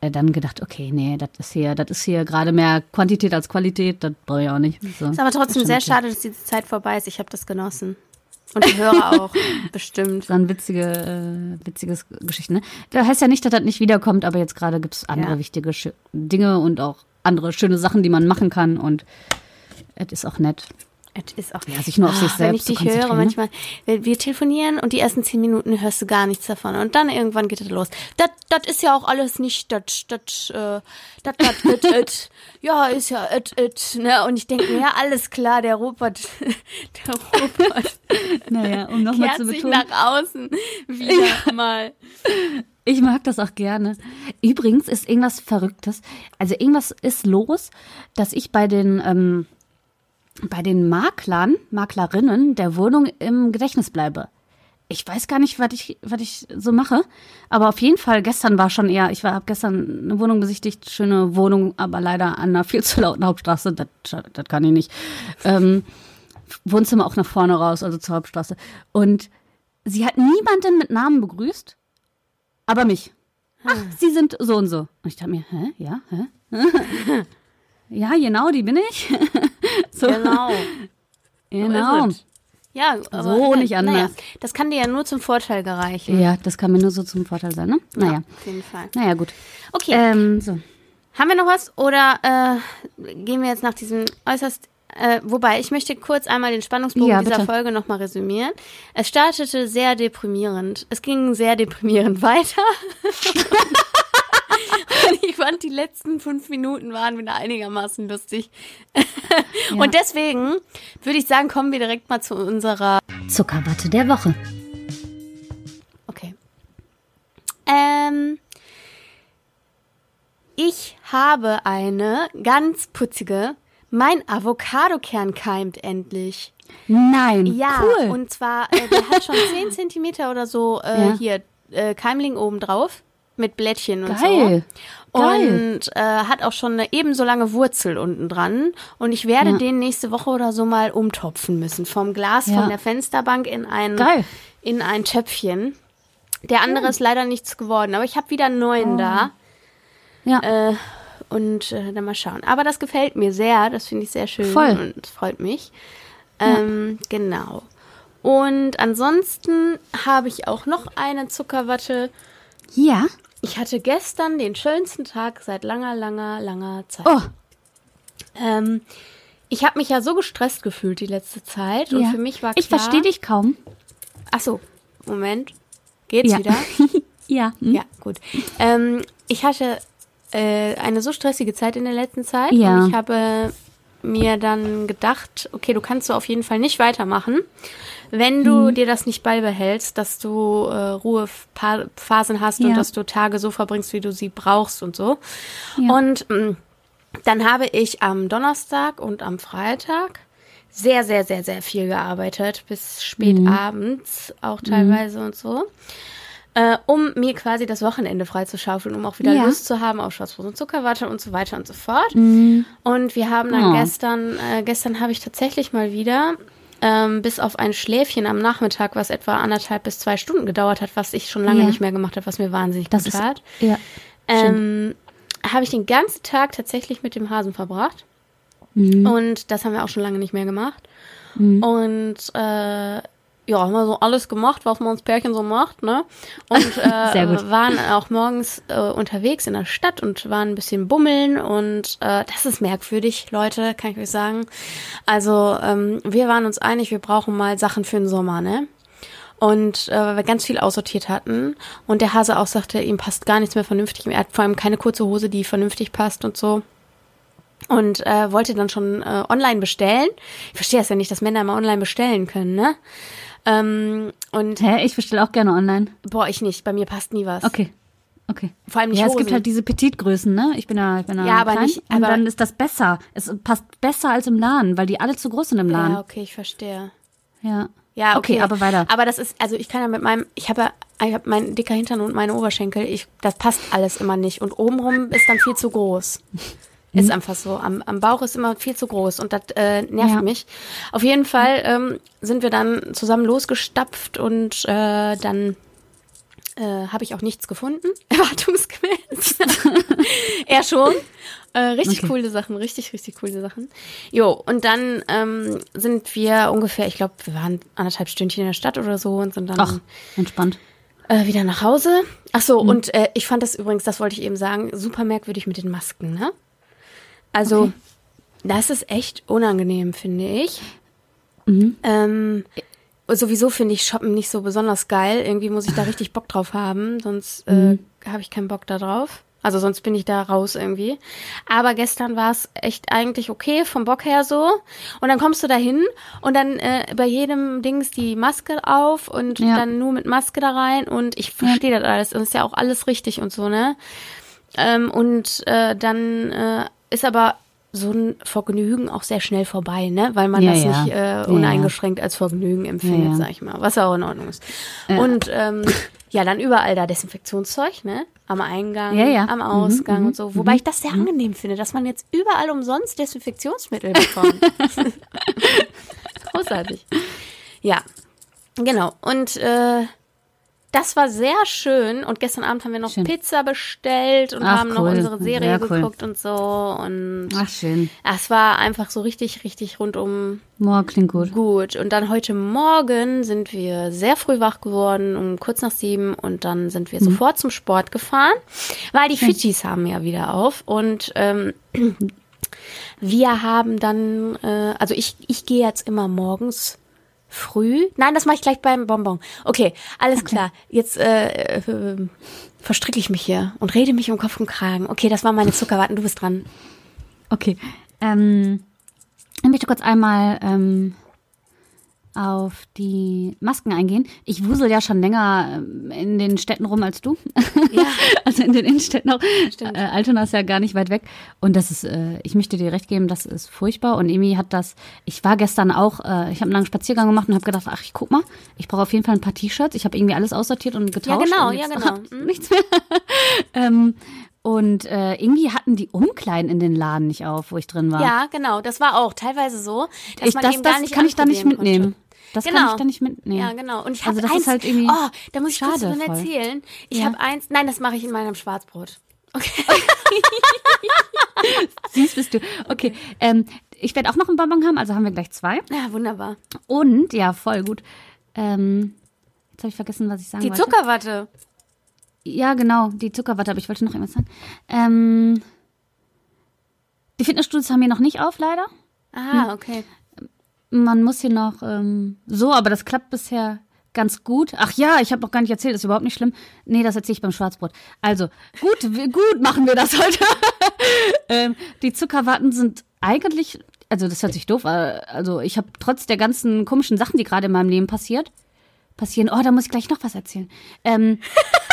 äh, dann gedacht, okay, nee, das ist hier, das ist hier gerade mehr Quantität als Qualität. Das brauche ich auch nicht. So.
Ist aber trotzdem sehr
okay.
schade, dass diese Zeit vorbei ist. Ich habe das genossen. Und die Hörer auch, bestimmt.
Dann witzige, äh, witziges Geschichten. Ne? Das heißt ja nicht, dass das nicht wiederkommt, aber jetzt gerade gibt es andere
Ja.
wichtige Sch Dinge und auch andere schöne Sachen, die man machen kann. Und es ist auch nett.
Es ist auch
Ja, sich nur auf sich
Ah, Wenn ich
selbst
dich höre, manchmal, wir, wir telefonieren und die ersten zehn Minuten hörst du gar nichts davon. Und dann irgendwann geht es los. Das das ist ja auch alles nicht das, das, äh, das, das, it. Ja, ist ja it, it. Ne? Und ich denke mir, ja, alles klar, der Robert, der Robert
Naja, um nochmal zu
sich
betonen.
nach außen wieder mal.
Ich mag das auch gerne. Übrigens ist irgendwas Verrücktes. Also irgendwas ist los, dass ich bei den, ähm, bei den Maklern, Maklerinnen der Wohnung im Gedächtnis bleibe. Ich weiß gar nicht, was ich, was ich so mache. Aber auf jeden Fall, gestern war schon eher, ich habe gestern eine Wohnung besichtigt, schöne Wohnung, aber leider an einer viel zu lauten Hauptstraße. Das, das kann ich nicht. Ähm, Wohnzimmer auch nach vorne raus, also zur Hauptstraße. Und sie hat niemanden mit Namen begrüßt, aber mich. Ach, sie sind so und so. Und ich dachte mir, hä? Ja, hä? ja, genau, die bin ich. so,
Genau.
genau.
So. Ja, aber
So nicht anders.
Naja, das kann dir ja nur zum Vorteil gereichen.
Ja, das kann mir nur so zum Vorteil sein, ne? Naja.
Auf jeden Fall.
Naja, gut.
Okay.
Ähm, so.
Haben wir noch was oder äh, gehen wir jetzt nach diesem äußerst. Äh, wobei, ich möchte kurz einmal den Spannungsbogen
Ja,
dieser. Folge nochmal resümieren. Es startete sehr deprimierend. Es ging sehr deprimierend weiter. Und ich fand, die letzten fünf Minuten waren wieder einigermaßen lustig. Und deswegen würde ich sagen, kommen wir direkt mal zu unserer
Zuckerwatte der Woche.
Okay. Ähm, ich habe eine ganz putzige. Mein Avocadokern keimt endlich.
Nein,
Ja,
cool.
und zwar, äh, der hat schon 10 Zentimeter oder so äh,
Ja.
hier äh, Keimling oben drauf mit Blättchen und
Geil.
so.
Geil.
Und äh, hat auch schon eine ebenso lange Wurzel unten dran. Und ich werde
Ja.
den nächste Woche oder so mal umtopfen müssen. Vom Glas
Ja.
von der Fensterbank in ein,
Geil.
in ein Töpfchen. Der andere ist leider nichts geworden, aber ich habe wieder einen neuen da.
Ja.
Äh, und äh, dann mal schauen. Aber das gefällt mir sehr, das finde ich sehr schön
Voll.
und es freut mich. Ähm, Genau. Und ansonsten habe ich auch noch eine Zuckerwatte.
ja.
Ich hatte gestern den schönsten Tag seit langer, langer, langer Zeit.
Oh,
Ähm, ich habe mich ja so gestresst gefühlt die letzte Zeit und
ja.
für mich war klar.
Ich verstehe dich kaum.
Ach so, Moment. Geht's
Ja.
wieder?
ja. hm?
Ja, gut. Ähm, ich hatte äh, eine so stressige Zeit in der letzten Zeit.
Ja.
Und ich habe mir dann gedacht, okay, du kannst so auf jeden Fall nicht weitermachen, wenn du
Mhm.
dir das nicht beibehältst, dass du äh, Ruhephasen hast und
Ja.
dass du Tage so verbringst, wie du sie brauchst und so.
Ja.
Und mh, dann habe ich am Donnerstag und am Freitag sehr, sehr, sehr, sehr viel gearbeitet, bis spät
Mhm.
abends auch teilweise und so. Äh, um mir quasi das Wochenende freizuschaufeln, um auch wieder
Ja.
Lust zu haben auf Schwarzbrot und Zuckerwatte und so weiter und so fort. Und wir haben dann
Oh.
gestern, äh, gestern habe ich tatsächlich mal wieder, ähm, bis auf ein Schläfchen am Nachmittag, was etwa anderthalb bis zwei Stunden gedauert hat, was ich schon lange
Ja.
nicht mehr gemacht habe, was mir wahnsinnig
Das
gut
ist
tat,
ja.
ähm, habe ich den ganzen Tag tatsächlich mit dem Hasen verbracht.
Mhm.
Und das haben wir auch schon lange nicht mehr gemacht. Und äh, ja, haben wir so alles gemacht, was man als Pärchen so macht, ne? Und äh, waren auch morgens äh, unterwegs in der Stadt und waren ein bisschen bummeln und äh, das ist merkwürdig, Leute, kann ich euch sagen. Also ähm, wir waren uns einig, wir brauchen mal Sachen für den Sommer, ne? Und äh, weil wir ganz viel aussortiert hatten und der Hase auch sagte, ihm passt gar nichts mehr vernünftig. Er hat vor allem keine kurze Hose, die vernünftig passt und so und äh, wollte dann schon äh, online bestellen. Ich verstehe das ja nicht, dass Männer mal online bestellen können, ne? Ähm, und
Hä, ich bestelle auch gerne online.
boah, ich nicht. Bei mir passt nie was.
Okay. Okay.
Vor allem nicht
ja, es
Hosen.
gibt halt diese Petitgrößen, ne? Ich bin da, ich bin da
Ja, aber
klein.
nicht-
und
aber-
dann ist das besser. Es passt besser als im Laden, weil die alle zu groß sind im Laden.
Ja, okay, ich verstehe.
Ja.
Ja, okay.
Okay, aber weiter.
Aber das ist, also ich kann ja mit meinem, ich habe ja, ich habe mein dicker Hintern und meine Oberschenkel, ich, das passt alles immer nicht. Und obenrum ist dann viel zu groß.
Mhm.
Ist einfach so. Am, am Bauch ist immer viel zu groß und das äh, nervt
Ja.
mich. Auf jeden Fall ähm, sind wir dann zusammen losgestapft und äh, dann äh, habe ich auch nichts gefunden, erwartungsgemäß. er schon. Äh, richtig
Okay.
coole Sachen, richtig, richtig coole Sachen. Jo, und dann ähm, sind wir ungefähr, ich glaube, wir waren anderthalb Stündchen in der Stadt oder so und sind dann
Ach, entspannt.
äh, wieder nach Hause. Ach
Mhm.
so, und äh, ich fand das übrigens, das wollte ich eben sagen, super merkwürdig mit den Masken, ne? Also,
Okay.
das ist echt unangenehm, finde ich.
Mhm.
Ähm, sowieso finde ich Shoppen nicht so besonders geil. Irgendwie muss ich da richtig Bock drauf haben, sonst äh,
Mhm.
habe ich keinen Bock da drauf. Also sonst bin ich da raus irgendwie. Aber gestern war es echt eigentlich okay, vom Bock her so. Und dann kommst du da hin und dann äh, bei jedem Ding ist die Maske auf und
Ja.
dann nur mit Maske da rein. Und ich verstehe das alles. Und ist ja auch alles richtig und so, ne? Ähm, und äh, dann äh, ist aber so ein Vergnügen auch sehr schnell vorbei, ne? Weil man
Ja,
das
ja.
nicht äh,
Ja,
uneingeschränkt als Vergnügen empfindet,
Ja, ja.
sag ich mal. Was auch in Ordnung ist. Und ähm, ja, dann überall da Desinfektionszeug, ne? Am Eingang,
Ja, ja.
am
Mhm,
Ausgang und so. Wobei ich das sehr angenehm finde, dass man jetzt überall umsonst Desinfektionsmittel bekommt. Großartig. Ja, genau. Und äh, das war sehr schön. Und gestern Abend haben wir noch
Schön.
Pizza bestellt und
Ach,
haben noch
cool.
unsere Serie
Sehr cool.
geguckt und so. Und
Ach, schön.
es war einfach so richtig, richtig rundum
Morgen klingt gut.
gut. Und dann heute Morgen sind wir sehr früh wach geworden, um kurz nach sieben. Und dann sind
Mhm.
wir sofort zum Sport gefahren, weil die Fidschis haben ja wieder auf. Und ähm, wir haben dann, äh, also ich, ich gehe jetzt immer morgens früh. Nein, das mache ich gleich beim Bonbon. Okay, alles klar. Jetzt äh, äh, verstricke ich mich hier und rede mich um Kopf und Kragen. Okay, das war meine Zuckerwatten. Du bist dran.
Okay. Ähm, ich möchte kurz einmal ähm, auf die Masken eingehen. Ich wusel ja schon länger ähm, in den Städten rum als du.
Ja.
also in den Innenstädten auch.
Stimmt.
Äh, Altona ist ja gar nicht weit weg. Und das ist, äh, ich möchte dir recht geben, das ist furchtbar. Und Emi hat das, ich war gestern auch, äh, ich habe einen langen Spaziergang gemacht und habe gedacht, ach, ich guck mal, ich brauche auf jeden Fall ein paar T-Shirts. Ich habe irgendwie alles aussortiert und getauscht.
genau,
und
ja, genau. Mhm.
Nichts mehr. ähm, und äh, irgendwie hatten die Umkleiden in den Laden nicht auf, wo ich drin war.
Ja, genau. Das war auch teilweise so, dass
ich,
man
das
eben
das
gar nicht
kann ich da nicht mitnehmen.
Konnte.
Das
Genau.
kann ich da nicht mitnehmen.
Ja, genau. Und ich
Also
habe
das
eins,
ist halt irgendwie
oh, da muss ich kurz davon erzählen. Ich
Ja.
habe eins, nein, das mache ich in meinem Schwarzbrot. Okay.
Süß bist du. Okay, ähm, ich werde auch noch einen Bonbon haben, also haben wir gleich zwei.
Ja, wunderbar.
Und, ja, voll gut. Ähm, jetzt habe ich vergessen, was ich sagen
Die
wollte.
Zuckerwatte.
Ja, genau, die Zuckerwatte, aber ich wollte noch irgendwas sagen. Ähm, die Fitnessstudios haben hier noch nicht auf, leider.
Ah, okay.
Man muss hier noch ähm, so, aber das klappt bisher ganz gut. Ach ja, ich habe noch gar nicht erzählt, ist überhaupt nicht schlimm. Nee, das erzähle ich beim Schwarzbrot. Also, gut, gut machen wir das heute. ähm, die Zuckerwatten sind eigentlich also das hört sich doof, an. also ich habe trotz der ganzen komischen Sachen, die gerade in meinem Leben passiert, passieren, oh, da muss ich gleich noch was erzählen. Ähm,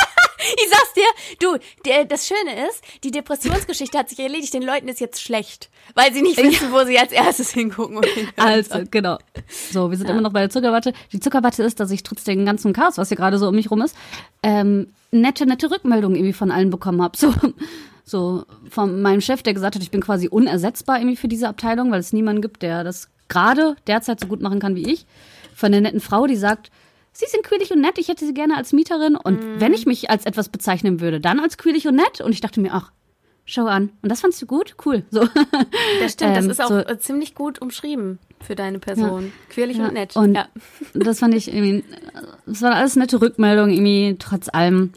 Ich sag's dir, du, der, das Schöne ist, die Depressionsgeschichte hat sich erledigt, den Leuten ist jetzt schlecht, weil sie nicht wissen, wo sie als erstes hingucken.
Also, genau. So, wir sind immer noch bei der Zuckerwatte. Die Zuckerwatte ist, dass ich trotz dem ganzen Chaos, was hier gerade so um mich rum ist, ähm, nette, nette Rückmeldungen irgendwie von allen bekommen habe. So, so von meinem Chef, der gesagt hat, ich bin quasi unersetzbar irgendwie für diese Abteilung, weil es niemanden gibt, der das gerade derzeit so gut machen kann wie ich. Von der netten Frau, die sagt, Sie sind quirlig und nett, ich hätte Sie gerne als Mieterin. Und
Mhm.
wenn ich mich als etwas bezeichnen würde, dann als quirlig und nett. Und ich dachte mir, ach, schau an. Und das fandst du gut? Cool. So.
Das stimmt, das
Ähm,
ist auch
so-
äh, ziemlich gut umschrieben für deine Person. Quirlig
Ja,
und nett.
Und
ja.
das fand ich irgendwie, das waren alles nette Rückmeldungen, irgendwie trotz allem.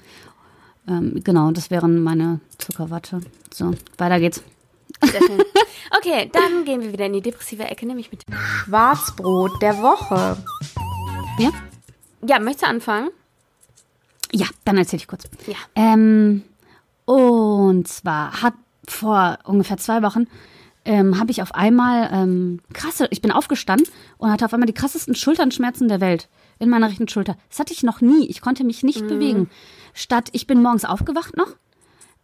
Ähm, genau, das wären meine Zuckerwatte. So, weiter geht's.
Sehr schön. Okay, dann gehen wir wieder in die depressive Ecke, nämlich mit Schwarzbrot der Woche.
Ja?
Ja, möchtest du anfangen?
Ja, dann erzähle ich kurz.
Ja.
Ähm, und zwar hat vor ungefähr zwei Wochen ähm, habe ich auf einmal ähm, krasse, ich bin aufgestanden und hatte auf einmal die krassesten Schulternschmerzen der Welt in meiner rechten Schulter. Das hatte ich noch nie. Ich konnte mich nicht bewegen. Statt, ich bin morgens aufgewacht noch,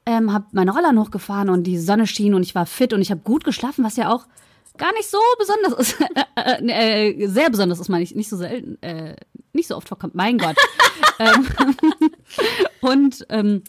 ähm, habe meine Rollern hochgefahren und die Sonne schien und ich war fit und ich habe gut geschlafen, was ja auch gar nicht so besonders ist. äh, äh, sehr besonders ist, meine ich, nicht so selten, äh, nicht so oft vorkommt. Mein Gott. ähm, und ähm,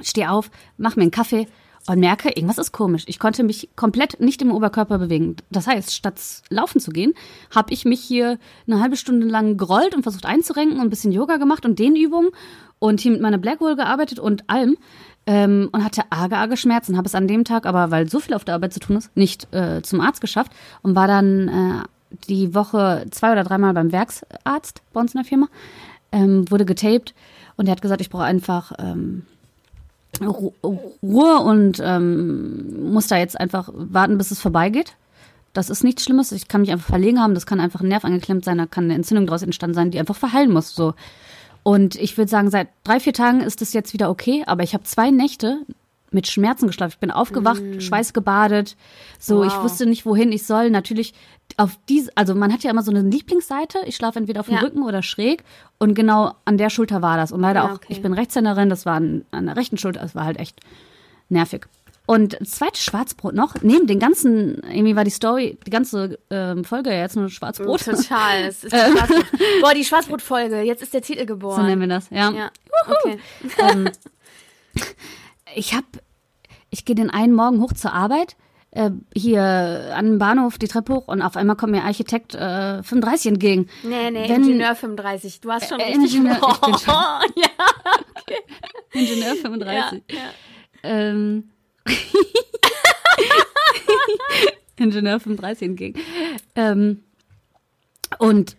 stehe auf, mache mir einen Kaffee und merke, irgendwas ist komisch. Ich konnte mich komplett nicht im Oberkörper bewegen. Das heißt, statt laufen zu gehen, habe ich mich hier eine halbe Stunde lang gerollt und versucht einzurenken und ein bisschen Yoga gemacht und Dehnübungen und hier mit meiner Blackwall gearbeitet und allem. Ähm, und hatte arge, arge Schmerzen. Habe es an dem Tag aber, weil so viel auf der Arbeit zu tun ist, nicht äh, zum Arzt geschafft und war dann äh, die Woche zwei oder dreimal beim Werksarzt bei uns in der Firma. Ähm, wurde getaped und er hat gesagt, ich brauche einfach ähm, Ru Ruhe und ähm, muss da jetzt einfach warten, bis es vorbeigeht. Das ist nichts Schlimmes. Ich kann mich einfach verlegen haben. Das kann einfach ein Nerv angeklemmt sein. Da kann eine Entzündung daraus entstanden sein, die einfach verheilen muss. So. Und ich würde sagen, seit drei, vier Tagen ist es jetzt wieder okay. Aber ich habe zwei Nächte mit Schmerzen geschlafen. Ich bin aufgewacht, schweißgebadet. So, ich
Wow.
wusste nicht, wohin ich soll. Natürlich auf diese, also man hat ja immer so eine Lieblingsseite. Ich schlafe entweder auf dem
Ja.
Rücken oder schräg. Und genau an der Schulter war das. Und leider
Ja,
auch,
okay.
ich bin Rechtshänderin, das war an, an der rechten Schulter, das war halt echt nervig. Und das zweite Schwarzbrot noch, neben den ganzen, irgendwie war die Story, die ganze ähm, Folge ja jetzt nur Schwarzbrot.
Total. Es ist die Schwarzbrot. Boah, die Schwarzbrotfolge. Jetzt ist der Titel geboren.
So nennen wir das, ja.
Ja, okay.
ähm, ich habe, ich gehe den einen Morgen hoch zur Arbeit, äh, hier an den Bahnhof die Treppe hoch und auf einmal kommt mir Architekt äh, 35 entgegen.
Nee, nee,
Wenn-
Ingenieur 35. Du hast schon
Äh,
richtig
Ingenieur- ich bin schon-
ja,
Ingenieur
ja,
35.
ja.
Ähm, Ingenieur 35 entgegen. Ähm, und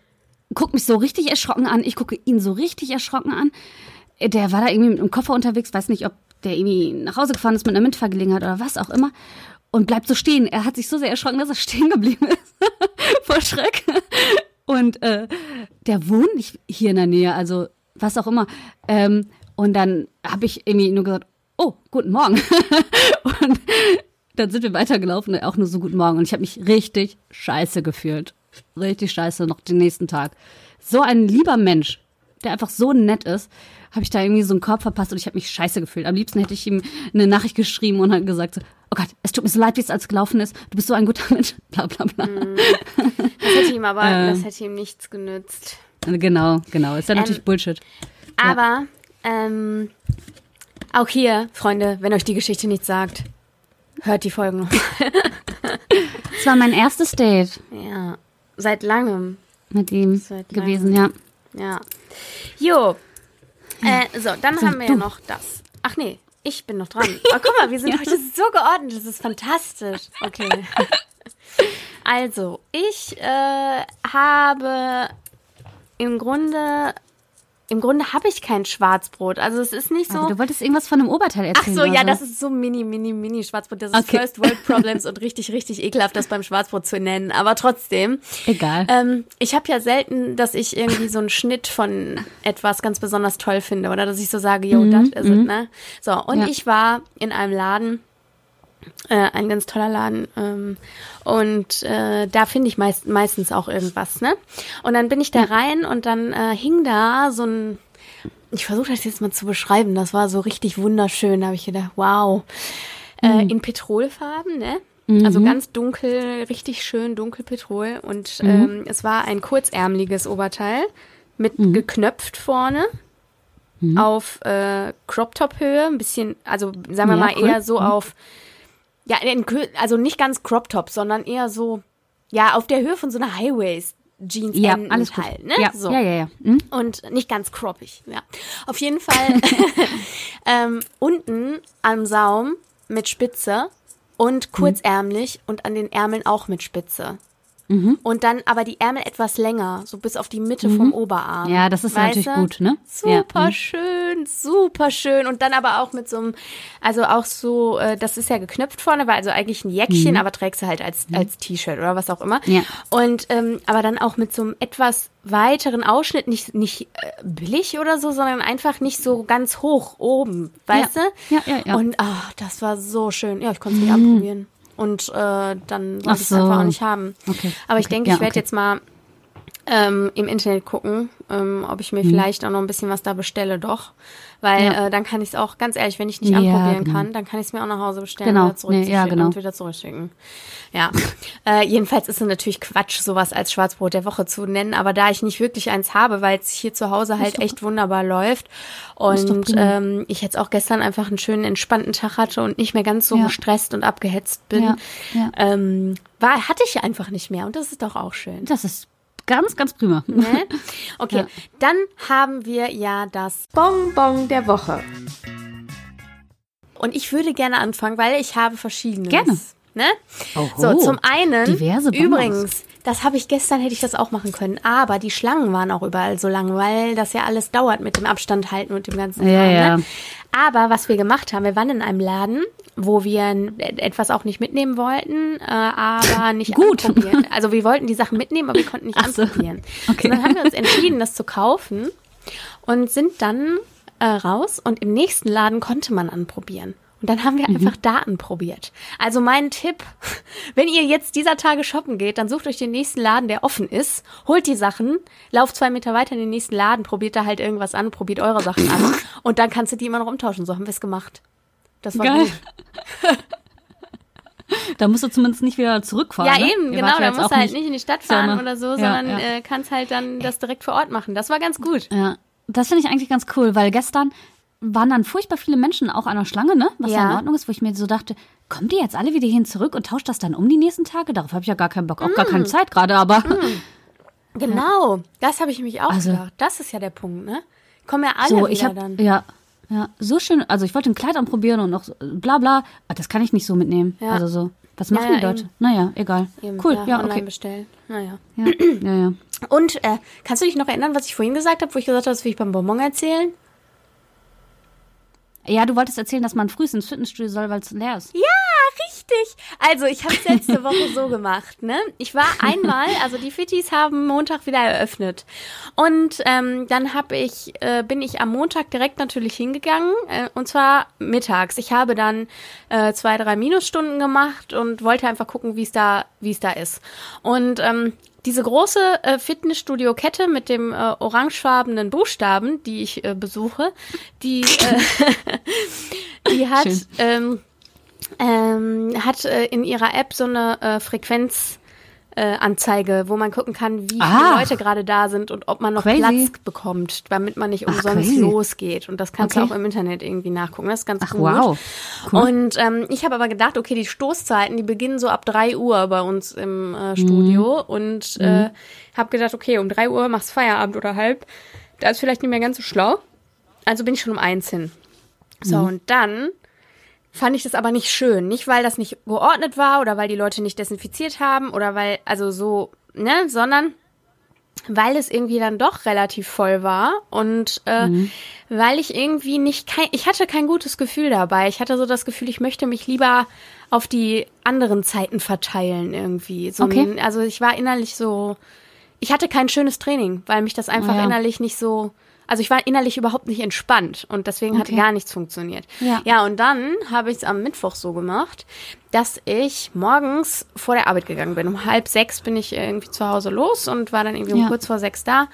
guckt mich so richtig erschrocken an. Ich gucke ihn so richtig erschrocken an. Der war da irgendwie mit einem Koffer unterwegs, weiß nicht, ob der irgendwie nach Hause gefahren ist mit einer Mitfahrgelegenheit oder was auch immer. Und bleibt so stehen. Er hat sich so sehr erschrocken, dass er stehen geblieben ist. Vor Schreck. Und äh, der wohnt nicht hier in der Nähe, also was auch immer. Ähm, und dann habe ich irgendwie nur gesagt, oh, guten Morgen. und dann sind wir weitergelaufen, auch nur so guten Morgen. Und ich habe mich richtig scheiße gefühlt. Richtig scheiße noch den nächsten Tag. So ein lieber Mensch, der einfach so nett ist, habe ich da irgendwie so einen Korb verpasst und ich habe mich scheiße gefühlt. Am liebsten hätte ich ihm eine Nachricht geschrieben und halt gesagt so, oh Gott, es tut mir so leid, wie es alles gelaufen ist. Du bist so ein guter Mensch. Bla bla bla.
Das hätte ihm aber,
Äh.
das hätte ihm nichts genützt.
Genau, genau. Ist ja natürlich
Ähm,
Bullshit.
Aber ähm, auch hier, Freunde, wenn euch die Geschichte nichts sagt, hört die Folgen noch.
Es war mein erstes Date
ja, seit langem.
mit ihm
Seit
gewesen, ja.
Ja. Jo. Äh, so, dann haben wir ja
du.
noch das. Ach nee, ich bin noch dran. Oh, guck mal, wir sind heute so geordnet. Das ist fantastisch. Okay. Also, ich äh, habe im Grunde, im Grunde habe ich kein Schwarzbrot. Also es ist nicht so.
Aber du wolltest irgendwas von einem Oberteil
Ach
erzählen.
so, ja,
oder
das ist so mini, mini, mini Schwarzbrot. Das ist
Okay.
First World Problems und richtig, richtig ekelhaft, das beim Schwarzbrot zu nennen. Aber trotzdem.
Egal.
Ähm, ich habe ja selten, dass ich irgendwie so einen Schnitt von etwas ganz besonders toll finde oder dass ich so sage, yo, das ist es, ne? So, und
Ja.
ich war in einem Laden Äh, ein ganz toller Laden. Ähm, und äh, da finde ich meist, meistens auch irgendwas, ne? Und dann bin ich da rein und dann äh, hing da so ein, ich versuche das jetzt mal zu beschreiben, das war so richtig wunderschön, da habe ich gedacht, wow. Äh, in Petrolfarben, ne? Also ganz dunkel, richtig schön dunkelpetrol. Und ähm, es war ein kurzärmeliges Oberteil mit geknöpft vorne auf äh, Crop-Top-Höhe, ein bisschen, also sagen wir
Ja,
mal
cool.
eher so auf, ja, in also nicht ganz Crop-Top, sondern eher so, ja, auf der Höhe von so einer Highways-Jeans
Ja, alles gut.
halt, ne?
Ja,
so.
ja, ja, ja. Mhm.
Und nicht ganz croppig, ja. Auf jeden Fall ähm, unten am Saum mit Spitze und kurzärmlich und an den Ärmeln auch mit Spitze.
Mhm.
Und dann aber die Ärmel etwas länger, so bis auf die Mitte vom Oberarm.
Ja, das ist
Weißt
natürlich
du?
gut, ne?
Super
Ja. Mhm.
schön, super schön. Und dann aber auch mit so einem, also auch so, äh, das ist ja geknöpft vorne, war also eigentlich ein Jäckchen, aber trägst du halt als, als T-Shirt oder was auch immer.
Mhm. Ja.
Und ähm, aber dann auch mit so einem etwas weiteren Ausschnitt, nicht, nicht äh, billig oder so, sondern einfach nicht so ganz hoch oben, weißt
Ja.
du?
Ja, ja, ja.
Und ach, das war so schön. Ja, ich konnte es nicht anprobieren. Und äh, dann wollte ich es einfach
so.
auch nicht haben.
Okay,
Aber ich
okay.
denke,
Ja,
ich werde
okay.
jetzt mal ähm, im Internet gucken, ähm, ob ich mir vielleicht auch noch ein bisschen was da bestelle, doch. Weil
Mhm. Ja.
äh, dann kann ich es auch, ganz ehrlich, wenn ich nicht
Ja,
anprobieren
genau.
kann, dann kann ich es mir auch nach Hause bestellen
Genau.
und wieder zurückschicken
Nee, ja, genau.
und wieder zurückschicken. Ja. äh, jedenfalls ist es natürlich Quatsch, sowas als Schwarzbrot der Woche zu nennen, aber da ich nicht wirklich eins habe, weil es hier zu Hause halt echt wunderbar läuft und ähm, ich jetzt auch gestern einfach einen schönen entspannten Tag hatte und nicht mehr ganz so gestresst und abgehetzt bin. Ähm, war, hatte ich einfach nicht mehr und das ist doch auch schön.
Das ist ganz, ganz prima.
Ne? Okay,
Ja.
dann haben wir ja das Bonbon der Woche. Und ich würde gerne anfangen, weil ich habe verschiedene.
Gerne.
Ne? So, zum einen, übrigens, das habe ich gestern, hätte ich das auch machen können, aber die Schlangen waren auch überall so lang, weil das ja alles dauert mit dem Abstand halten und dem ganzen
Ja,
Kram,
ja.
Ne? Aber was wir gemacht haben, wir waren in einem Laden, wo wir n- etwas auch nicht mitnehmen wollten, äh, aber nicht
Gut.
anprobieren. Also wir wollten die Sachen mitnehmen, aber wir konnten nicht
Ach so.
anprobieren.
Okay.
Und dann haben wir uns entschieden, das zu kaufen und sind dann äh, raus und im nächsten Laden konnte man anprobieren. Und dann haben wir
Mhm.
einfach da anprobiert. Also mein Tipp, wenn ihr jetzt dieser Tage shoppen geht, dann sucht euch den nächsten Laden, der offen ist, holt die Sachen, lauft zwei Meter weiter in den nächsten Laden, probiert da halt irgendwas an, probiert eure Sachen an und dann kannst du die immer noch umtauschen. So haben wir es gemacht. Das war
Geil.
gut.
Da musst du zumindest nicht wieder zurückfahren.
Ja,
ne?
eben,
Ihr
genau.
ja
Da musst du halt nicht in die Stadt fahren
Sommer.
oder so,
Ja,
sondern
ja.
Äh, kannst halt dann das direkt vor Ort machen. Das war ganz gut.
Ja, das finde ich eigentlich ganz cool, weil gestern waren dann furchtbar viele Menschen auch an der Schlange, ne? Was ja.
Ja.
in Ordnung ist, wo ich mir so dachte, kommen die jetzt alle wieder hin zurück und tauscht das dann um die nächsten Tage? Darauf habe ich ja gar keinen Bock, auch gar
Mm.
keine Zeit gerade, aber
Genau. Das habe ich mich auch
Also-
gedacht. Das ist ja der Punkt, ne? Kommen ja alle
so,
wieder
ich habe
dann.
ja, ja, so schön, also ich wollte ein Kleid anprobieren und noch bla bla, aber das kann ich nicht so mitnehmen.
Ja.
Also so, was machen
Ja,
die Leute?
eben.
Naja, egal.
Eben,
cool, ja,
online
okay.
bestellen. Naja.
Ja, ja, ja.
Und äh, kannst du dich noch erinnern, was ich vorhin gesagt habe, wo ich gesagt habe, das will ich beim Bonbon erzählen?
Ja, du wolltest erzählen, dass man früh ins Fitnessstudio soll, weil es leer ist.
Ja, richtig. Also ich habe es letzte Woche so gemacht. Ne? Ich war einmal, also die Fittis haben Montag wieder eröffnet. Und ähm, dann hab ich, äh, bin ich am Montag direkt natürlich hingegangen. Äh, und zwar mittags. Ich habe dann äh, zwei, drei Minusstunden gemacht und wollte einfach gucken, wie es da, wie es da ist. Und ähm, diese große äh, Fitnessstudio-Kette mit dem äh, orangefarbenen Buchstaben, die ich äh, besuche, die, äh, die hat,
Schön.
ähm, ähm, hat äh, in ihrer App so eine äh, Frequenz. Äh, Anzeige, wo man gucken kann, wie viele
Ah.
Leute gerade da sind und ob man noch
Crazy.
Platz bekommt, damit man nicht
Ach,
umsonst
crazy.
losgeht. Und das kannst du
Okay.
auch im Internet irgendwie nachgucken. Das ist ganz
Ach,
gut.
wow. Cool.
Und ähm, ich habe aber gedacht, okay, die Stoßzeiten, die beginnen so ab 3 Uhr bei uns im äh, Studio.
Mhm.
Und äh, habe gedacht, okay, um 3 Uhr machst Feierabend oder halb. Da ist vielleicht nicht mehr ganz so schlau. Also bin ich schon um eins hin. So,
Mhm.
und dann fand ich das aber nicht schön. Nicht, weil das nicht geordnet war oder weil die Leute nicht desinfiziert haben oder weil, also so, ne, sondern weil es irgendwie dann doch relativ voll war und äh, weil ich irgendwie nicht kein, ich hatte kein gutes Gefühl dabei. Ich hatte so das Gefühl, ich möchte mich lieber auf die anderen Zeiten verteilen irgendwie. So
Okay.
ein, also ich war innerlich so, ich hatte kein schönes Training, weil mich das einfach
ja.
innerlich nicht so Also ich war innerlich überhaupt nicht entspannt und deswegen
Okay.
gar nichts funktioniert.
Ja.
ja, und dann habe ich es am Mittwoch so gemacht, dass ich morgens vor der Arbeit gegangen bin. Um halb sechs bin ich irgendwie zu Hause los und war dann irgendwie um
Ja.
kurz vor sechs da.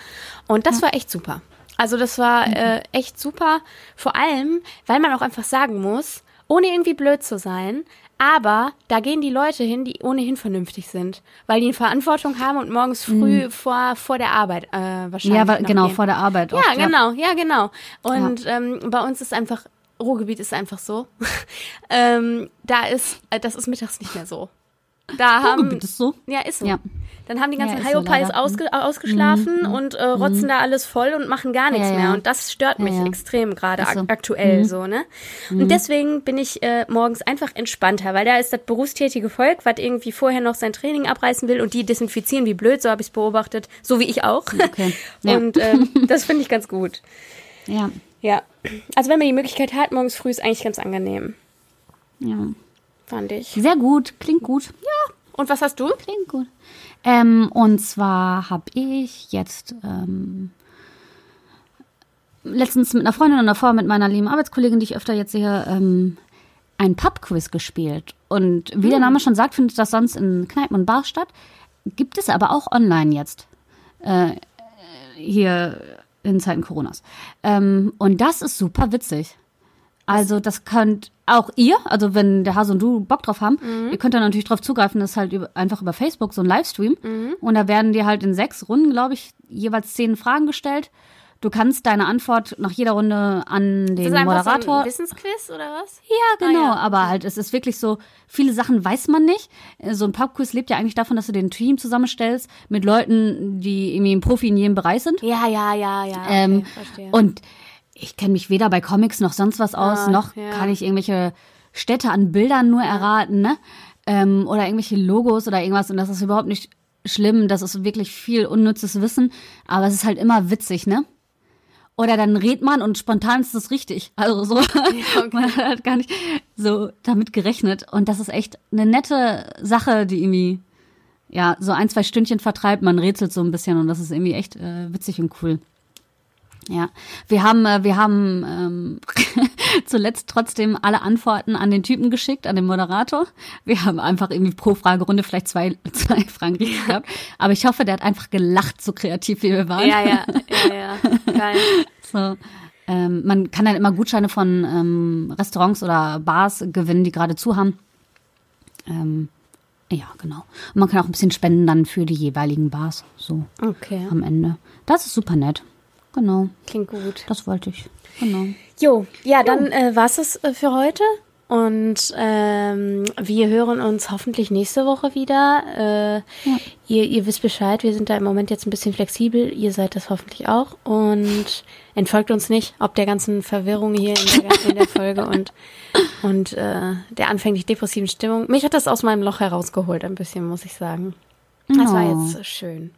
Und das war echt super. Also das war äh, echt super. Vor allem, weil man auch einfach sagen muss, ohne irgendwie blöd zu sein, aber da gehen die Leute hin, die ohnehin vernünftig sind, weil die eine Verantwortung haben und morgens früh vor, vor der Arbeit äh, wahrscheinlich.
Mhm. Ja, genau,
gehen.
vor der Arbeit.
Ja,
oft,
genau, ja, genau. Und ähm, bei uns ist einfach, Ruhrgebiet ist einfach so. ähm, da ist, äh, das ist mittags nicht mehr so. Da haben,
ist so.
ja, ist so.
Ja.
Dann haben die ganzen
Ja, ist so
Hyopies
leider. Mhm.
ausge ausgeschlafen und äh, rotzen da alles voll und machen gar nichts
Ja, ja.
mehr. Und das stört mich extrem gerade
so.
ak aktuell so, ne? Und deswegen bin ich äh, morgens einfach entspannter, weil da ist das berufstätige Volk, was irgendwie vorher noch sein Training abreißen will und die desinfizieren wie blöd, so habe ich es beobachtet, so wie ich auch.
Okay.
Und ähm, das finde ich ganz gut.
Ja.
Ja. Also wenn man die Möglichkeit hat, morgens früh ist eigentlich ganz angenehm,
ja.
Fand ich.
Sehr gut, klingt gut.
Und was hast du?
Klingt gut. Ähm, und zwar habe ich jetzt ähm, letztens mit einer Freundin und davor mit meiner lieben Arbeitskollegin, die ich öfter jetzt sehe, ähm, ein Pub-Quiz gespielt. Und wie der Name schon sagt, findet das sonst in Kneipen und Bars statt. Gibt es aber auch online jetzt. Äh, hier in Zeiten Coronas. Ähm, und das ist super witzig. Also das könnt auch ihr, also wenn der Hase und du Bock drauf haben, ihr könnt da natürlich drauf zugreifen, das ist halt über, einfach über Facebook so ein Livestream. Und da werden dir halt in sechs Runden, glaube ich, jeweils zehn Fragen gestellt. Du kannst deine Antwort nach jeder Runde an den
Ist das einfach so
Moderator.
ein Wissensquiz oder was?
Ja, genau.
Ah, ja.
Aber halt, es ist wirklich so, viele Sachen weiß man nicht. So ein Pubquiz lebt ja eigentlich davon, dass du den Team zusammenstellst mit Leuten, die irgendwie ein Profi in jedem Bereich sind.
Ja, ja, ja, ja. Okay,
Ähm,
verstehe.
und ich kenne mich weder bei Comics noch sonst was aus,
Ah,
noch
ja.
kann ich irgendwelche Städte an Bildern nur erraten, ne? Ähm, oder irgendwelche Logos oder irgendwas. Und das ist überhaupt nicht schlimm. Das ist wirklich viel unnützes Wissen. Aber es ist halt immer witzig, ne? Oder dann redet man und spontan ist es richtig. Also so, man hat gar nicht so damit gerechnet. Und das ist echt eine nette Sache, die irgendwie, ja, so ein, zwei Stündchen vertreibt. Man rätselt so ein bisschen und das ist irgendwie echt äh, witzig und cool. Ja, wir haben, äh, wir haben ähm, zuletzt trotzdem alle Antworten an den Typen geschickt, an den Moderator. Wir haben einfach irgendwie pro Fragerunde vielleicht zwei, zwei Fragen richtig gehabt. Aber ich hoffe, der hat einfach gelacht, so kreativ wie wir waren.
ja, ja, ja, ja. Geil.
So. Ähm, man kann dann immer Gutscheine von ähm, Restaurants oder Bars gewinnen, die gerade zu haben. Ähm, ja, genau. Und man kann auch ein bisschen spenden dann für die jeweiligen Bars. So
Okay,
am Ende. Das ist super nett. Genau.
klingt gut.
Das wollte ich. Genau.
Jo, ja, dann äh, war's es äh, für heute. Und ähm, wir hören uns hoffentlich nächste Woche wieder. Äh, ihr, ihr wisst Bescheid, wir sind da im Moment jetzt ein bisschen flexibel. Ihr seid das hoffentlich auch. Und entfolgt uns nicht, ob der ganzen Verwirrung hier in der, in der Folge und, und äh, der anfänglich depressiven Stimmung. Mich hat das aus meinem Loch herausgeholt, ein bisschen, muss ich sagen. Das war
Oh.
jetzt schön.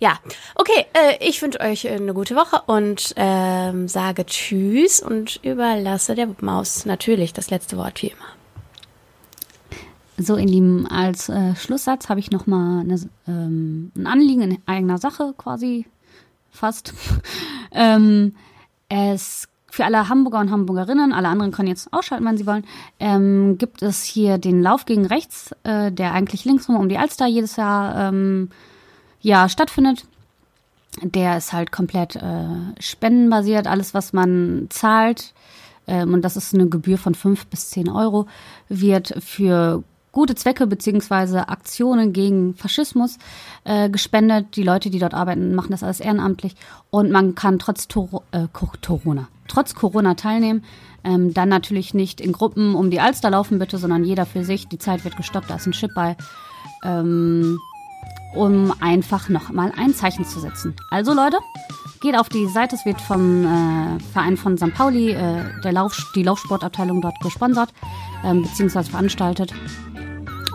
Ja, okay, äh, ich wünsche euch äh, eine gute Woche und ähm, sage Tschüss und überlasse der Maus natürlich das letzte Wort wie immer.
So, ihr Lieben, als äh, Schlusssatz habe ich nochmal ähm, ein Anliegen in eigener Sache quasi fast. ähm, es für alle Hamburger und Hamburgerinnen, alle anderen können jetzt ausschalten, wenn sie wollen, ähm, gibt es hier den Lauf gegen rechts, äh, der eigentlich linksrum um die Alster jedes Jahr ähm, ja, stattfindet. Der ist halt komplett äh, spendenbasiert, alles, was man zahlt, ähm, und das ist eine Gebühr von 5 bis 10 Euro, wird für gute Zwecke beziehungsweise Aktionen gegen Faschismus äh, gespendet. Die Leute, die dort arbeiten, machen das alles ehrenamtlich und man kann trotz Toro äh, Co- Corona, trotz Corona teilnehmen. Ähm, dann natürlich nicht in Gruppen um die Alster laufen bitte, sondern jeder für sich. Die Zeit wird gestoppt, da ist ein Chip bei. Ähm, um einfach nochmal ein Zeichen zu setzen. Also Leute, geht auf die Seite, es wird vom äh, Verein von St. Pauli, äh, der Lauf, die Laufsportabteilung dort gesponsert, ähm, beziehungsweise veranstaltet.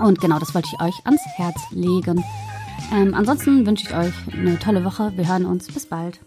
Und genau, das wollte ich euch ans Herz legen. Ähm, ansonsten wünsche ich euch eine tolle Woche. Wir hören uns. Bis bald.